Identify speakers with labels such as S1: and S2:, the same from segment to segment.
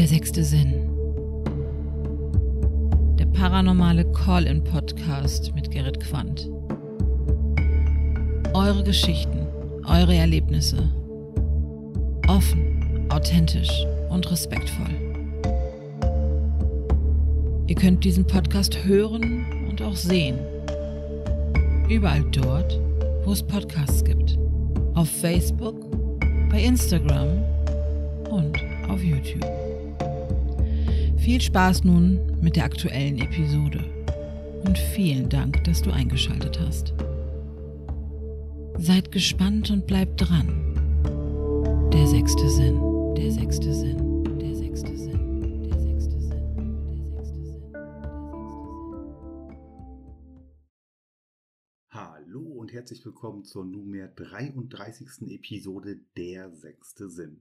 S1: Der sechste Sinn. Der paranormale Call-in-Podcast mit Gerrit Quandt. Eure Geschichten, eure Erlebnisse. Offen, authentisch und respektvoll. Ihr könnt diesen Podcast hören und auch sehen. Überall dort, wo es Podcasts gibt. Auf Facebook, bei Instagram und auf YouTube. Viel Spaß nun mit der aktuellen Episode und vielen Dank, dass du eingeschaltet hast. Seid gespannt und bleibt dran. Der sechste Sinn, der sechste Sinn,
S2: herzlich willkommen zur nunmehr 33. Episode Der sechste Sinn.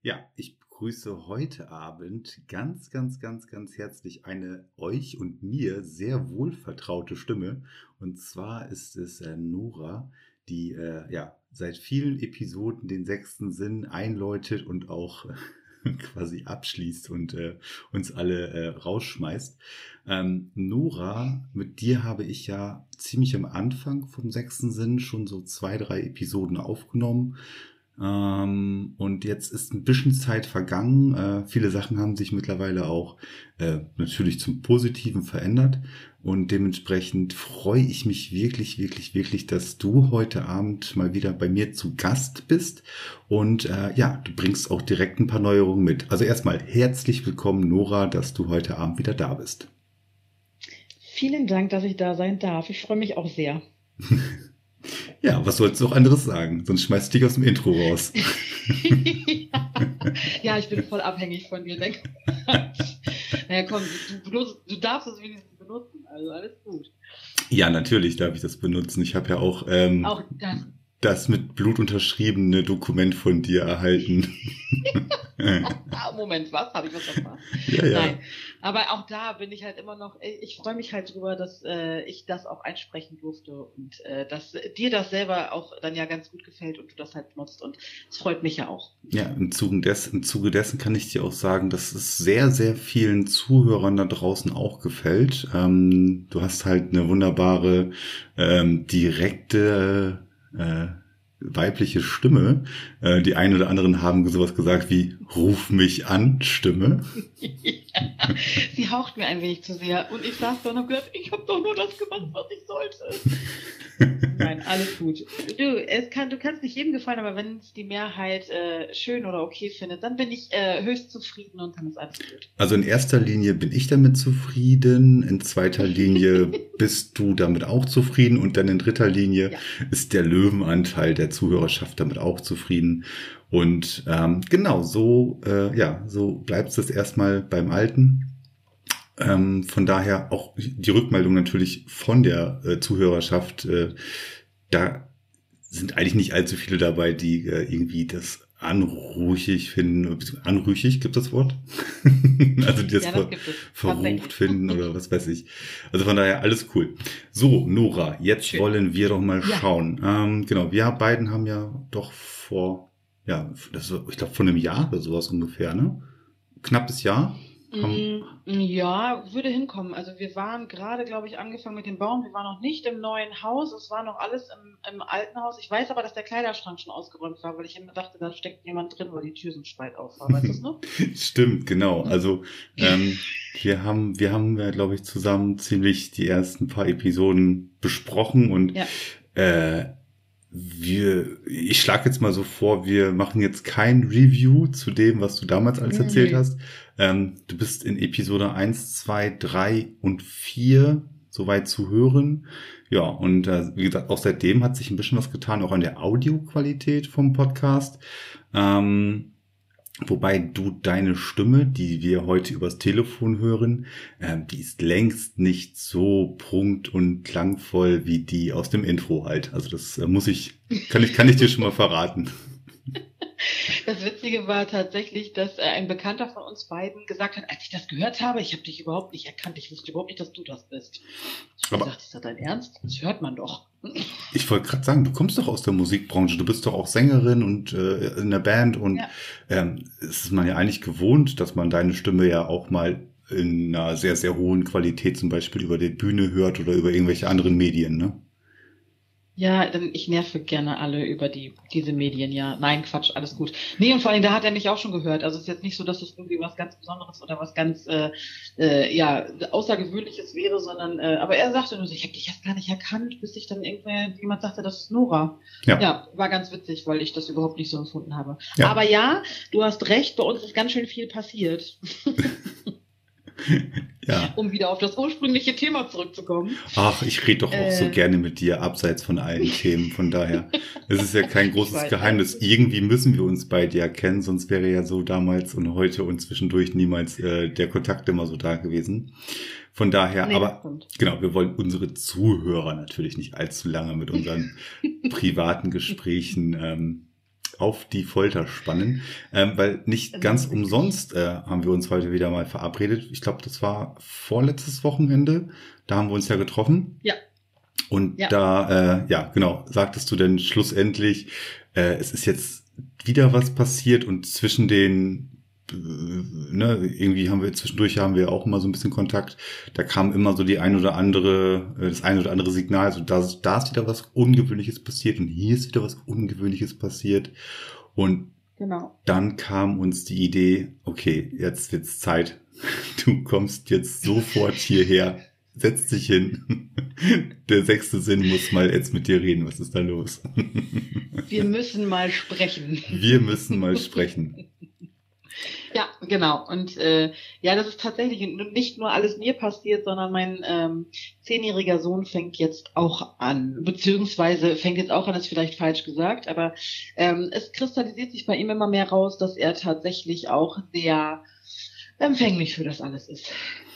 S2: Ja, ich begrüße heute Abend ganz, ganz, ganz, ganz herzlich eine euch und mir sehr wohlvertraute Stimme. Und zwar ist es äh, Nora, die äh, ja seit vielen Episoden den sechsten Sinn einläutet und auch quasi abschließt und äh, uns alle äh, rausschmeißt. Ähm, Nora, mit dir habe ich ja ziemlich am Anfang vom sechsten Sinn schon so zwei, drei Episoden aufgenommen. Ähm, und jetzt ist ein bisschen Zeit vergangen. Äh, viele Sachen haben sich mittlerweile auch äh, natürlich zum Positiven verändert. Und dementsprechend freue ich mich wirklich, wirklich, wirklich, dass du heute Abend mal wieder bei mir zu Gast bist. Und äh, ja, du bringst auch direkt ein paar Neuerungen mit. Also erstmal herzlich willkommen, Nora, dass du heute Abend wieder da bist.
S3: Vielen Dank, dass ich da sein darf. Ich freue mich auch sehr.
S2: Ja, was sollst du auch anderes sagen? Sonst schmeißt dich aus dem Intro raus.
S3: ja, ich bin voll abhängig von dir. Denk. naja, komm, du, du, du darfst es wenigstens benutzen. Also alles gut.
S2: Ja, natürlich darf ich das benutzen. Ich habe ja auch, ähm,
S3: auch das
S2: das mit Blut unterschriebene Dokument von dir erhalten.
S3: Moment, was? Habe ich was verpasst?
S2: Ja, ja.
S3: Nein. Aber auch da bin ich halt immer noch, ich freue mich halt drüber, dass äh, ich das auch einsprechen durfte und äh, dass dir das selber auch dann ja ganz gut gefällt und du das halt nutzt und es freut mich ja auch.
S2: Ja, im Zuge, des, im Zuge dessen kann ich dir auch sagen, dass es sehr, sehr vielen Zuhörern da draußen auch gefällt. Ähm, du hast halt eine wunderbare, ähm, direkte äh, weibliche Stimme. Äh, die einen oder anderen haben sowas gesagt wie Ruf mich an, Stimme.
S3: sie haucht mir ein wenig zu sehr. Und ich saß da und habe gedacht, ich habe doch nur das gemacht, was ich sollte. Nein, alles gut. Du, es kann, du kannst nicht jedem gefallen, aber wenn es die Mehrheit äh, schön oder okay findet, dann bin ich äh, höchst zufrieden und dann ist alles gut.
S2: Also in erster Linie bin ich damit zufrieden, in zweiter Linie bist du damit auch zufrieden und dann in dritter Linie ja. ist der Löwenanteil der Zuhörerschaft damit auch zufrieden. Und ähm, genau, so, äh, ja, so bleibt es erstmal beim Alten. Ähm, von daher auch die Rückmeldung natürlich von der äh, Zuhörerschaft. Äh, da sind eigentlich nicht allzu viele dabei, die äh, irgendwie das anrüchig finden. Anrüchig gibt das Wort? also die das, ja, das ver verrucht finden oder was weiß ich. Also von daher alles cool. So, Nora, jetzt Schön. wollen wir doch mal ja. schauen. Ähm, genau, wir beiden haben ja doch vor, ja, das, ich glaube vor einem Jahr oder sowas ungefähr, ne? Knappes Jahr
S3: Mm, ja, würde hinkommen. Also wir waren gerade, glaube ich, angefangen mit dem Bauen. Wir waren noch nicht im neuen Haus. Es war noch alles im, im, alten Haus. Ich weiß aber, dass der Kleiderschrank schon ausgeräumt war, weil ich immer dachte, da steckt jemand drin, weil die Tür so spalt auf war. Weißt du?
S2: Stimmt, genau. Also ähm, wir haben, wir haben, ja, glaube ich, zusammen ziemlich die ersten paar Episoden besprochen und ja. äh, wir, ich schlage jetzt mal so vor, wir machen jetzt kein Review zu dem, was du damals alles erzählt hast. Ähm, du bist in Episode 1, 2, 3 und 4 soweit zu hören. Ja, und äh, wie gesagt, auch seitdem hat sich ein bisschen was getan, auch an der Audioqualität vom Podcast. Ähm, Wobei du deine Stimme, die wir heute übers Telefon hören, äh, die ist längst nicht so prunkt und klangvoll wie die aus dem Intro halt. Also das äh, muss ich, kann ich, kann ich dir schon mal verraten.
S3: Das Witzige war tatsächlich, dass äh, ein Bekannter von uns beiden gesagt hat, als ich das gehört habe, ich habe dich überhaupt nicht erkannt, ich wusste überhaupt nicht, dass du das bist. Ich habe gesagt, ist das dein Ernst? Das hört man doch.
S2: Ich wollte gerade sagen, du kommst doch aus der Musikbranche, du bist doch auch Sängerin und äh, in der Band und ja. ähm, es ist man ja eigentlich gewohnt, dass man deine Stimme ja auch mal in einer sehr, sehr hohen Qualität zum Beispiel über die Bühne hört oder über irgendwelche anderen Medien, ne?
S3: Ja, dann ich nerve gerne alle über die diese Medien, ja. Nein, Quatsch, alles gut. Nee, und vor allem, da hat er mich auch schon gehört. Also es ist jetzt nicht so, dass es irgendwie was ganz Besonderes oder was ganz äh, äh, ja, Außergewöhnliches wäre, sondern äh, aber er sagte nur so, ich habe dich jetzt gar nicht erkannt, bis ich dann irgendwer jemand sagte, das ist Nora. Ja. ja, war ganz witzig, weil ich das überhaupt nicht so empfunden habe. Ja. Aber ja, du hast recht, bei uns ist ganz schön viel passiert. ja. Um wieder auf das ursprüngliche Thema zurückzukommen.
S2: Ach, ich rede doch auch äh, so gerne mit dir, abseits von allen Themen. Von daher, es ist ja kein großes Geheimnis. Irgendwie müssen wir uns bei dir kennen, sonst wäre ja so damals und heute und zwischendurch niemals äh, der Kontakt immer so da gewesen. Von daher, nee, aber genau, wir wollen unsere Zuhörer natürlich nicht allzu lange mit unseren privaten Gesprächen ähm, auf die Folter spannen, ähm, weil nicht genau. ganz umsonst äh, haben wir uns heute wieder mal verabredet. Ich glaube, das war vorletztes Wochenende. Da haben wir uns ja getroffen.
S3: Ja.
S2: Und ja. da, äh, ja, genau, sagtest du denn schlussendlich, äh, es ist jetzt wieder was passiert und zwischen den ne, irgendwie haben wir zwischendurch haben wir auch immer so ein bisschen Kontakt. Da kam immer so die ein oder andere, äh, das ein oder andere Signal, also da, da ist wieder was Ungewöhnliches passiert und hier ist wieder was Ungewöhnliches passiert. Und genau. dann kam uns die Idee, okay, jetzt wird's Zeit. Du kommst jetzt sofort hierher. Setz dich hin. Der sechste Sinn muss mal jetzt mit dir reden. Was ist da los?
S3: Wir müssen mal sprechen.
S2: Wir müssen mal sprechen.
S3: Ja, genau. Und äh, ja, das ist tatsächlich nicht nur alles mir passiert, sondern mein ähm, zehnjähriger Sohn fängt jetzt auch an, beziehungsweise fängt jetzt auch an, ist vielleicht falsch gesagt, aber ähm, es kristallisiert sich bei ihm immer mehr raus, dass er tatsächlich auch sehr empfänglich für das alles ist.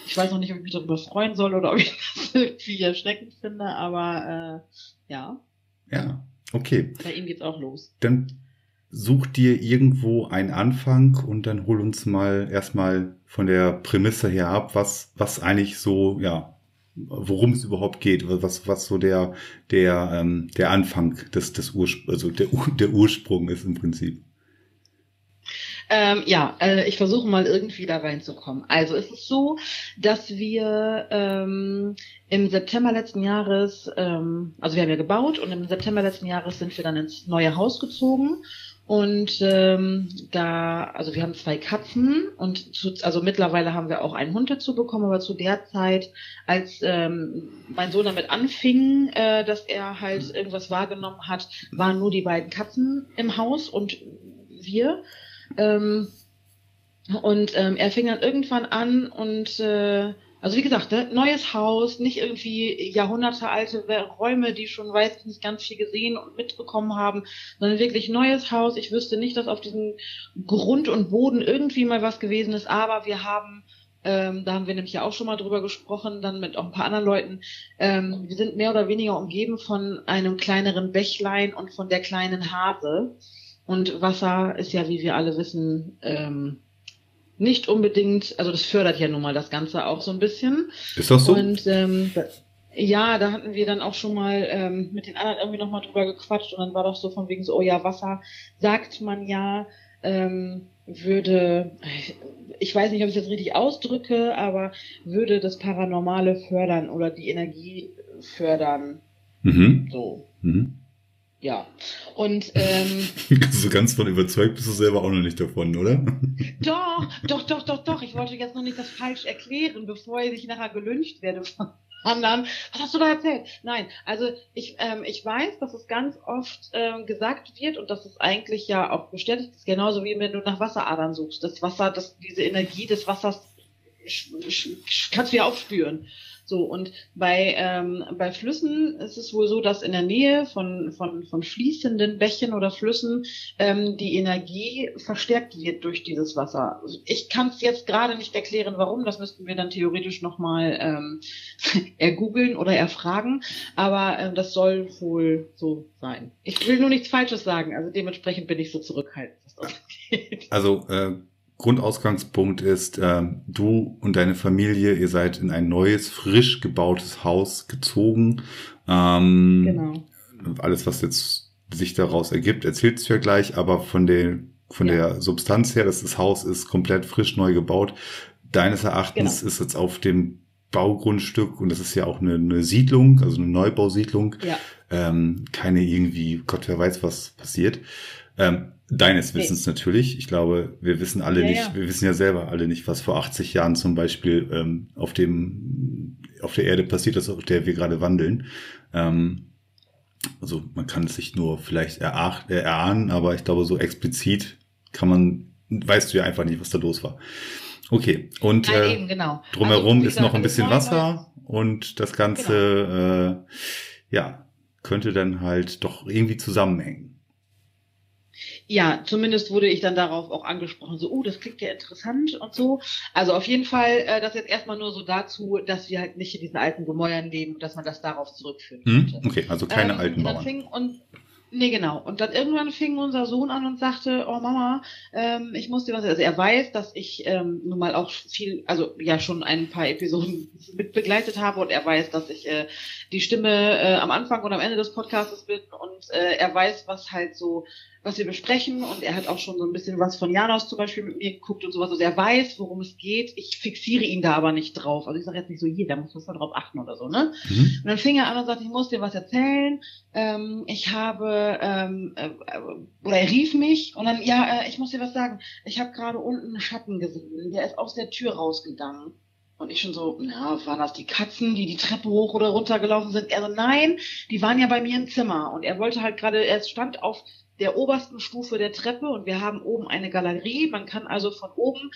S3: Ich weiß noch nicht, ob ich mich darüber freuen soll oder ob ich das irgendwie erschreckend finde, aber äh, ja.
S2: Ja, okay.
S3: Bei ihm geht's auch los.
S2: Dann such dir irgendwo einen Anfang und dann hol uns mal erstmal von der Prämisse her ab, was, was eigentlich so, ja, worum es überhaupt geht, was, was so der, der, ähm, der Anfang des, des Urspr also der, der Ursprung ist im Prinzip.
S3: Ähm, ja, äh, ich versuche mal irgendwie da reinzukommen. Also es ist so, dass wir ähm, im September letzten Jahres, ähm, also wir haben ja gebaut und im September letzten Jahres sind wir dann ins neue Haus gezogen und ähm, da, also wir haben zwei Katzen und zu, also mittlerweile haben wir auch einen Hund dazu bekommen, aber zu der Zeit, als ähm, mein Sohn damit anfing, äh, dass er halt irgendwas wahrgenommen hat, waren nur die beiden Katzen im Haus und wir. Ähm, und ähm, er fing dann irgendwann an und äh, also wie gesagt, ne, neues Haus, nicht irgendwie jahrhundertealte Räume, die schon weiß nicht ganz viel gesehen und mitbekommen haben, sondern wirklich neues Haus. Ich wüsste nicht, dass auf diesem Grund und Boden irgendwie mal was gewesen ist, aber wir haben ähm, da haben wir nämlich ja auch schon mal drüber gesprochen, dann mit auch ein paar anderen Leuten. Ähm, wir sind mehr oder weniger umgeben von einem kleineren Bächlein und von der kleinen Hase. Und Wasser ist ja, wie wir alle wissen, ähm, nicht unbedingt, also das fördert ja nun mal das Ganze auch so ein bisschen.
S2: Ist das so?
S3: Und ähm, ja, da hatten wir dann auch schon mal ähm, mit den anderen irgendwie nochmal drüber gequatscht und dann war doch so von wegen so, oh ja, Wasser sagt man ja, ähm, würde, ich weiß nicht, ob ich das richtig ausdrücke, aber würde das Paranormale fördern oder die Energie fördern.
S2: Mhm.
S3: So.
S2: Mhm.
S3: Ja. Und ähm,
S2: so ganz von überzeugt bist du selber auch noch nicht davon, oder?
S3: Doch, doch, doch, doch, doch. Ich wollte jetzt noch nicht das falsch erklären, bevor ich nachher gelünscht werde von anderen. Was hast du da erzählt? Nein, also ich, ähm, ich weiß, dass es ganz oft ähm, gesagt wird und dass es eigentlich ja auch bestätigt ist, genauso wie wenn du nach Wasseradern suchst. Das Wasser, das, diese Energie des Wassers kannst du ja auch spüren. So, und bei, ähm, bei Flüssen ist es wohl so, dass in der Nähe von, von, von fließenden Bächen oder Flüssen ähm, die Energie verstärkt wird durch dieses Wasser. Ich kann es jetzt gerade nicht erklären, warum. Das müssten wir dann theoretisch nochmal ähm, ergoogeln oder erfragen. Aber ähm, das soll wohl so sein. Ich will nur nichts Falsches sagen. Also dementsprechend bin ich so zurückhaltend.
S2: Also äh Grundausgangspunkt ist, äh, du und deine Familie, ihr seid in ein neues, frisch gebautes Haus gezogen. Ähm, genau. Alles, was jetzt sich daraus ergibt, erzählst du ja gleich, aber von der, von ja. der Substanz her, dass das Haus ist komplett frisch neu gebaut. Deines Erachtens genau. ist jetzt auf dem Baugrundstück und das ist ja auch eine, eine Siedlung, also eine Neubausiedlung. Ja. Ähm, keine irgendwie, Gott wer weiß, was passiert. Ähm, deines Wissens nee. natürlich. Ich glaube, wir wissen alle ja, nicht, ja. wir wissen ja selber alle nicht, was vor 80 Jahren zum Beispiel ähm, auf dem auf der Erde passiert ist, auf der wir gerade wandeln. Ähm, also man kann es sich nur vielleicht erach, äh, erahnen, aber ich glaube, so explizit kann man, weißt du ja einfach nicht, was da los war. Okay, und Nein, äh, eben, genau. drumherum also, ist noch ein bisschen Wasser und das Ganze, genau. äh, ja, könnte dann halt doch irgendwie zusammenhängen.
S3: Ja, zumindest wurde ich dann darauf auch angesprochen, so, oh, das klingt ja interessant und so. Also auf jeden Fall, äh, das jetzt erstmal nur so dazu, dass wir halt nicht in diesen alten Gemäuern leben, dass man das darauf zurückführen
S2: hm? könnte. Okay, also keine ähm, alten Mauern.
S3: Fing, und Nee, genau. Und dann irgendwann fing unser Sohn an und sagte, oh Mama, ähm, ich muss dir was, also er weiß, dass ich ähm, nun mal auch viel, also ja schon ein paar Episoden mit begleitet habe und er weiß, dass ich äh, die Stimme äh, am Anfang und am Ende des Podcasts bin und äh, er weiß, was halt so was wir besprechen und er hat auch schon so ein bisschen was von Janos zum Beispiel mit mir geguckt und sowas. Also er weiß, worum es geht. Ich fixiere ihn da aber nicht drauf. Also ich sage jetzt nicht so, hier, da muss man drauf achten oder so, ne? Mhm. Und dann fing er an und sagte, ich muss dir was erzählen. Ähm, ich habe, ähm, äh, oder er rief mich und dann, ja, äh, ich muss dir was sagen. Ich habe gerade unten einen Schatten gesehen. Der ist aus der Tür rausgegangen. Und ich schon so, na, waren das die Katzen, die die Treppe hoch oder runter gelaufen sind? Er so, nein, die waren ja bei mir im Zimmer. Und er wollte halt gerade, er stand auf der obersten Stufe der Treppe und wir haben oben eine Galerie. Man kann also von oben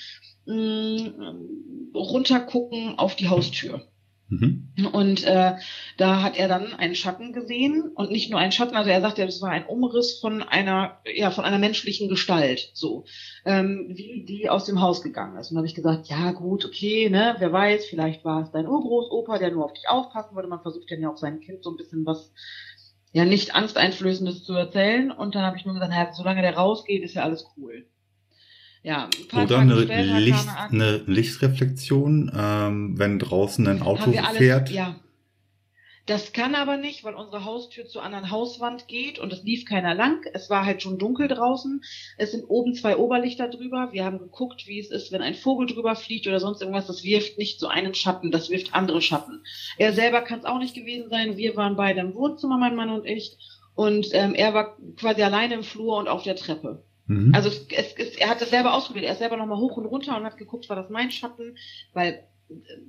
S3: mh, mm, runter gucken auf die Haustür. Mhm. Und äh, da hat er dann einen Schatten gesehen und nicht nur einen Schatten, also er sagte, es war ein Umriss von einer, ja, von einer menschlichen Gestalt, so, ähm, wie die aus dem Haus gegangen ist. Und dann habe ich gesagt, ja gut, okay, ne, wer weiß, vielleicht war es dein Urgroßopa, der nur auf dich aufpassen wollte. Man versucht ja auch seinem Kind so ein bisschen was ja nicht angsteinflößendes zu erzählen. Und dann habe ich nur gesagt, naja, solange der rausgeht, ist ja alles cool.
S2: Ja, Oder eine, Licht, eine Lichtreflexion, ähm, wenn draußen ein Auto alles, fährt.
S3: Ja, das kann aber nicht, weil unsere Haustür zur anderen Hauswand geht und es lief keiner lang. Es war halt schon dunkel draußen. Es sind oben zwei Oberlichter drüber. Wir haben geguckt, wie es ist, wenn ein Vogel drüber fliegt oder sonst irgendwas. Das wirft nicht so einen Schatten, das wirft andere Schatten. Er selber kann es auch nicht gewesen sein. Wir waren beide im Wohnzimmer, mein Mann und ich. Und ähm, er war quasi alleine im Flur und auf der Treppe. Mhm. Also es, es, es, er hat das selber ausprobiert. Er ist selber nochmal hoch und runter und hat geguckt, war das mein Schatten? Weil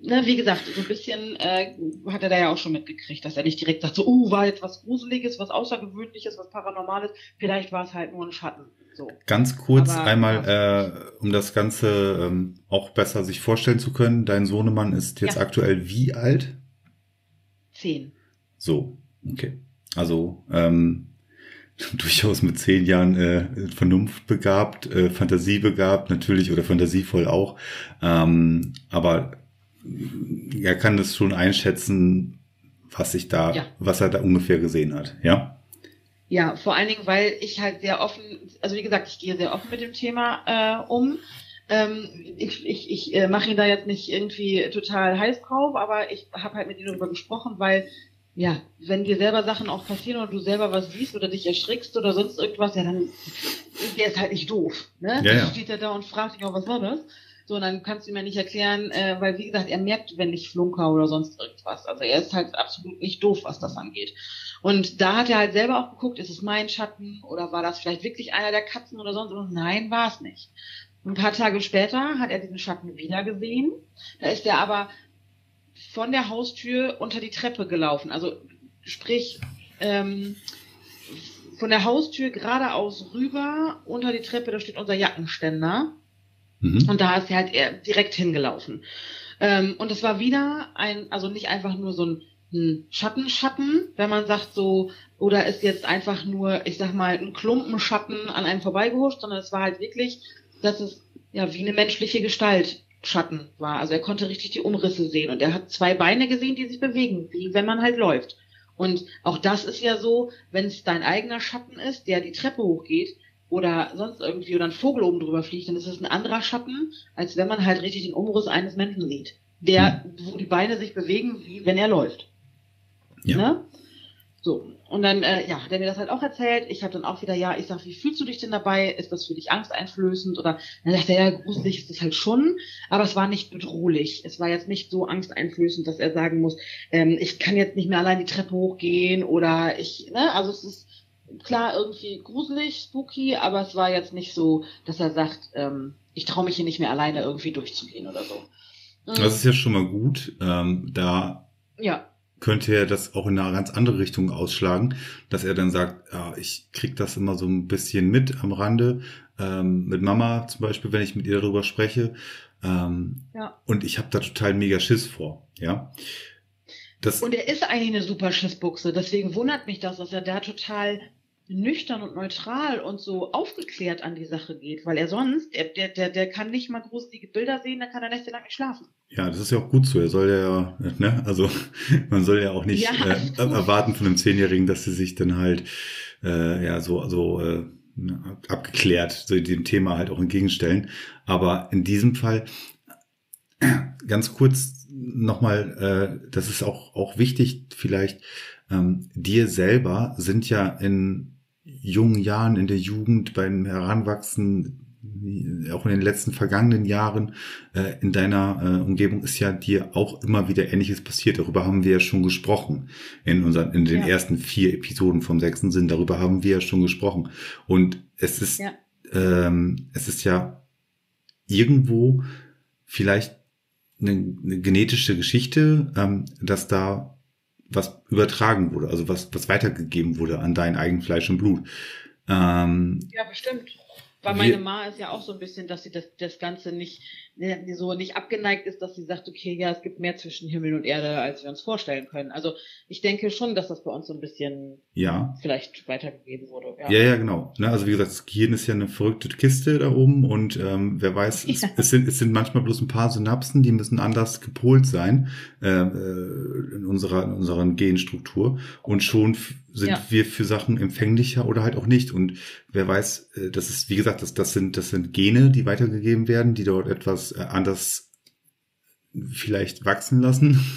S3: ne, wie gesagt, so ein bisschen äh, hat er da ja auch schon mitgekriegt, dass er nicht direkt sagt, so, oh, war jetzt was Gruseliges, was Außergewöhnliches, was Paranormales. Vielleicht war es halt nur ein Schatten. So.
S2: Ganz kurz Aber, einmal, ja. äh, um das Ganze ähm, auch besser sich vorstellen zu können. Dein Sohnemann ist jetzt ja. aktuell wie alt?
S3: Zehn.
S2: So, okay. Also ähm, durchaus mit zehn Jahren äh, Vernunft begabt, äh, Fantasie begabt natürlich oder fantasievoll auch. Ähm, aber er kann das schon einschätzen, was sich da, ja. was er da ungefähr gesehen hat, ja?
S3: Ja, vor allen Dingen, weil ich halt sehr offen, also wie gesagt, ich gehe sehr offen mit dem Thema äh, um. Ähm, ich ich, ich äh, mache ihn da jetzt nicht irgendwie total heiß drauf, aber ich habe halt mit ihm darüber gesprochen, weil ja, wenn dir selber Sachen auch passieren oder du selber was siehst oder dich erschrickst oder sonst irgendwas, ja, dann der ist halt nicht doof. Ne? Ja, dann steht er da und fragt dich auch, was war das? So, und dann kannst du mir nicht erklären, äh, weil wie gesagt, er merkt, wenn ich flunker oder sonst irgendwas. Also er ist halt absolut nicht doof, was das angeht. Und da hat er halt selber auch geguckt, ist es mein Schatten oder war das vielleicht wirklich einer der Katzen oder sonst was? Nein, war es nicht. Ein paar Tage später hat er diesen Schatten wieder gesehen. Da ist er aber von der Haustür unter die Treppe gelaufen. Also sprich, ähm, von der Haustür geradeaus rüber unter die Treppe, da steht unser Jackenständer. Mhm. Und da ist er halt direkt hingelaufen. Ähm, und es war wieder ein, also nicht einfach nur so ein, ein Schattenschatten, wenn man sagt so, oder ist jetzt einfach nur, ich sag mal, ein Klumpenschatten an einem vorbeigehuscht, sondern es war halt wirklich, dass es ja wie eine menschliche Gestalt Schatten war. Also er konnte richtig die Umrisse sehen und er hat zwei Beine gesehen, die sich bewegen, wie wenn man halt läuft. Und auch das ist ja so, wenn es dein eigener Schatten ist, der die Treppe hochgeht, oder sonst irgendwie oder ein Vogel oben drüber fliegt, dann ist es ein anderer Schatten, als wenn man halt richtig den Umriss eines Menschen sieht, der, wo die Beine sich bewegen, wie wenn er läuft.
S2: Ja.
S3: Ne? So, und dann, äh, ja, hat er mir das halt auch erzählt. Ich habe dann auch wieder, ja, ich sag, wie fühlst du dich denn dabei? Ist das für dich angsteinflößend? Oder dann sagt er, ja, gruselig ist es halt schon, aber es war nicht bedrohlich. Es war jetzt nicht so angsteinflößend, dass er sagen muss, ähm, ich kann jetzt nicht mehr allein die Treppe hochgehen oder ich, ne, also es ist klar irgendwie gruselig, spooky, aber es war jetzt nicht so, dass er sagt, ähm, ich traue mich hier nicht mehr alleine irgendwie durchzugehen oder so.
S2: Das ist ja schon mal gut. Ähm, da
S3: Ja,
S2: könnte er das auch in eine ganz andere Richtung ausschlagen, dass er dann sagt, ja, ich krieg das immer so ein bisschen mit am Rande, ähm, mit Mama zum Beispiel, wenn ich mit ihr darüber spreche. Ähm,
S3: ja.
S2: und ich habe da total mega Schiss vor, ja. Das,
S3: Und er ist eigentlich eine super Schissbuchse, deswegen wundert mich das, dass er da total nüchtern und neutral und so aufgeklärt an die Sache geht, weil er sonst, der, der, der, kann nicht mal gruselige Bilder sehen, dann kann er nächtelang nicht schlafen.
S2: ja, das ist ja auch gut so. Er soll ja, ne, also man soll ja auch nicht
S3: Ja,
S2: äh, erwarten von einem Zehnjährigen, dass sie sich dann halt äh, ja so so äh, abgeklärt so dem Thema halt auch entgegenstellen. Aber in diesem Fall ganz kurz nochmal, äh, das ist auch, auch wichtig vielleicht, ähm, dir selber sind ja in jungen Jahren, in der Jugend, beim Heranwachsen, auch in den letzten vergangenen Jahren äh, in deiner äh, Umgebung ist ja dir auch immer wieder Ähnliches passiert. Darüber haben wir ja schon gesprochen in unseren, in den
S3: Ja.
S2: ersten vier Episoden vom sechsten Sinn. Darüber haben wir ja schon gesprochen. Und es ist,
S3: Ja.
S2: ähm, es ist ja irgendwo vielleicht eine, eine genetische Geschichte, ähm, dass da was übertragen wurde, also was, was weitergegeben wurde an dein eigen Fleisch und Blut. Ähm,
S3: Ja, bestimmt. Weil meine Ma ist ja auch so ein bisschen, dass sie das, das Ganze nicht, so nicht abgeneigt ist, dass sie sagt, okay, ja, es gibt mehr zwischen Himmel und Erde, als wir uns vorstellen können. Also ich denke schon, dass das bei uns so ein bisschen
S2: ja,
S3: vielleicht weitergegeben wurde. Ja,
S2: Ja, ja, genau. Ne, also wie gesagt, das Gehirn ist ja eine verrückte Kiste da oben und ähm, wer weiß, es,
S3: Ja.
S2: es, sind, es sind manchmal bloß ein paar Synapsen, die müssen anders gepolt sein äh, äh, in unserer in unserer Genstruktur und schon sind
S3: Ja.
S2: wir für Sachen empfänglicher oder halt auch nicht. Und wer weiß, äh, das ist wie gesagt, das, das sind das sind Gene, die weitergegeben werden, die dort etwas äh, anders vielleicht wachsen lassen.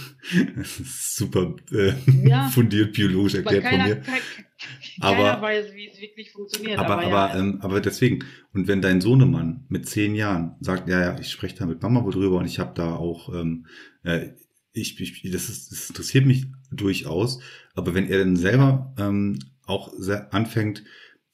S2: Das ist super äh,
S3: Ja.
S2: fundiert biologisch erklärt von
S3: keiner,
S2: mir.
S3: kein,
S2: Aber-
S3: keiner weiß, wie es wirklich funktioniert.
S2: Aber,
S3: Aber,
S2: aber,
S3: ja,
S2: ähm, aber deswegen, und wenn dein Sohnemann mit zehn Jahren sagt, ja, ja, ich spreche da mit Mama wohl drüber und ich habe da auch, ähm, äh, ich, ich, das, ist, das interessiert mich durchaus, aber wenn er dann selber ähm, auch anfängt,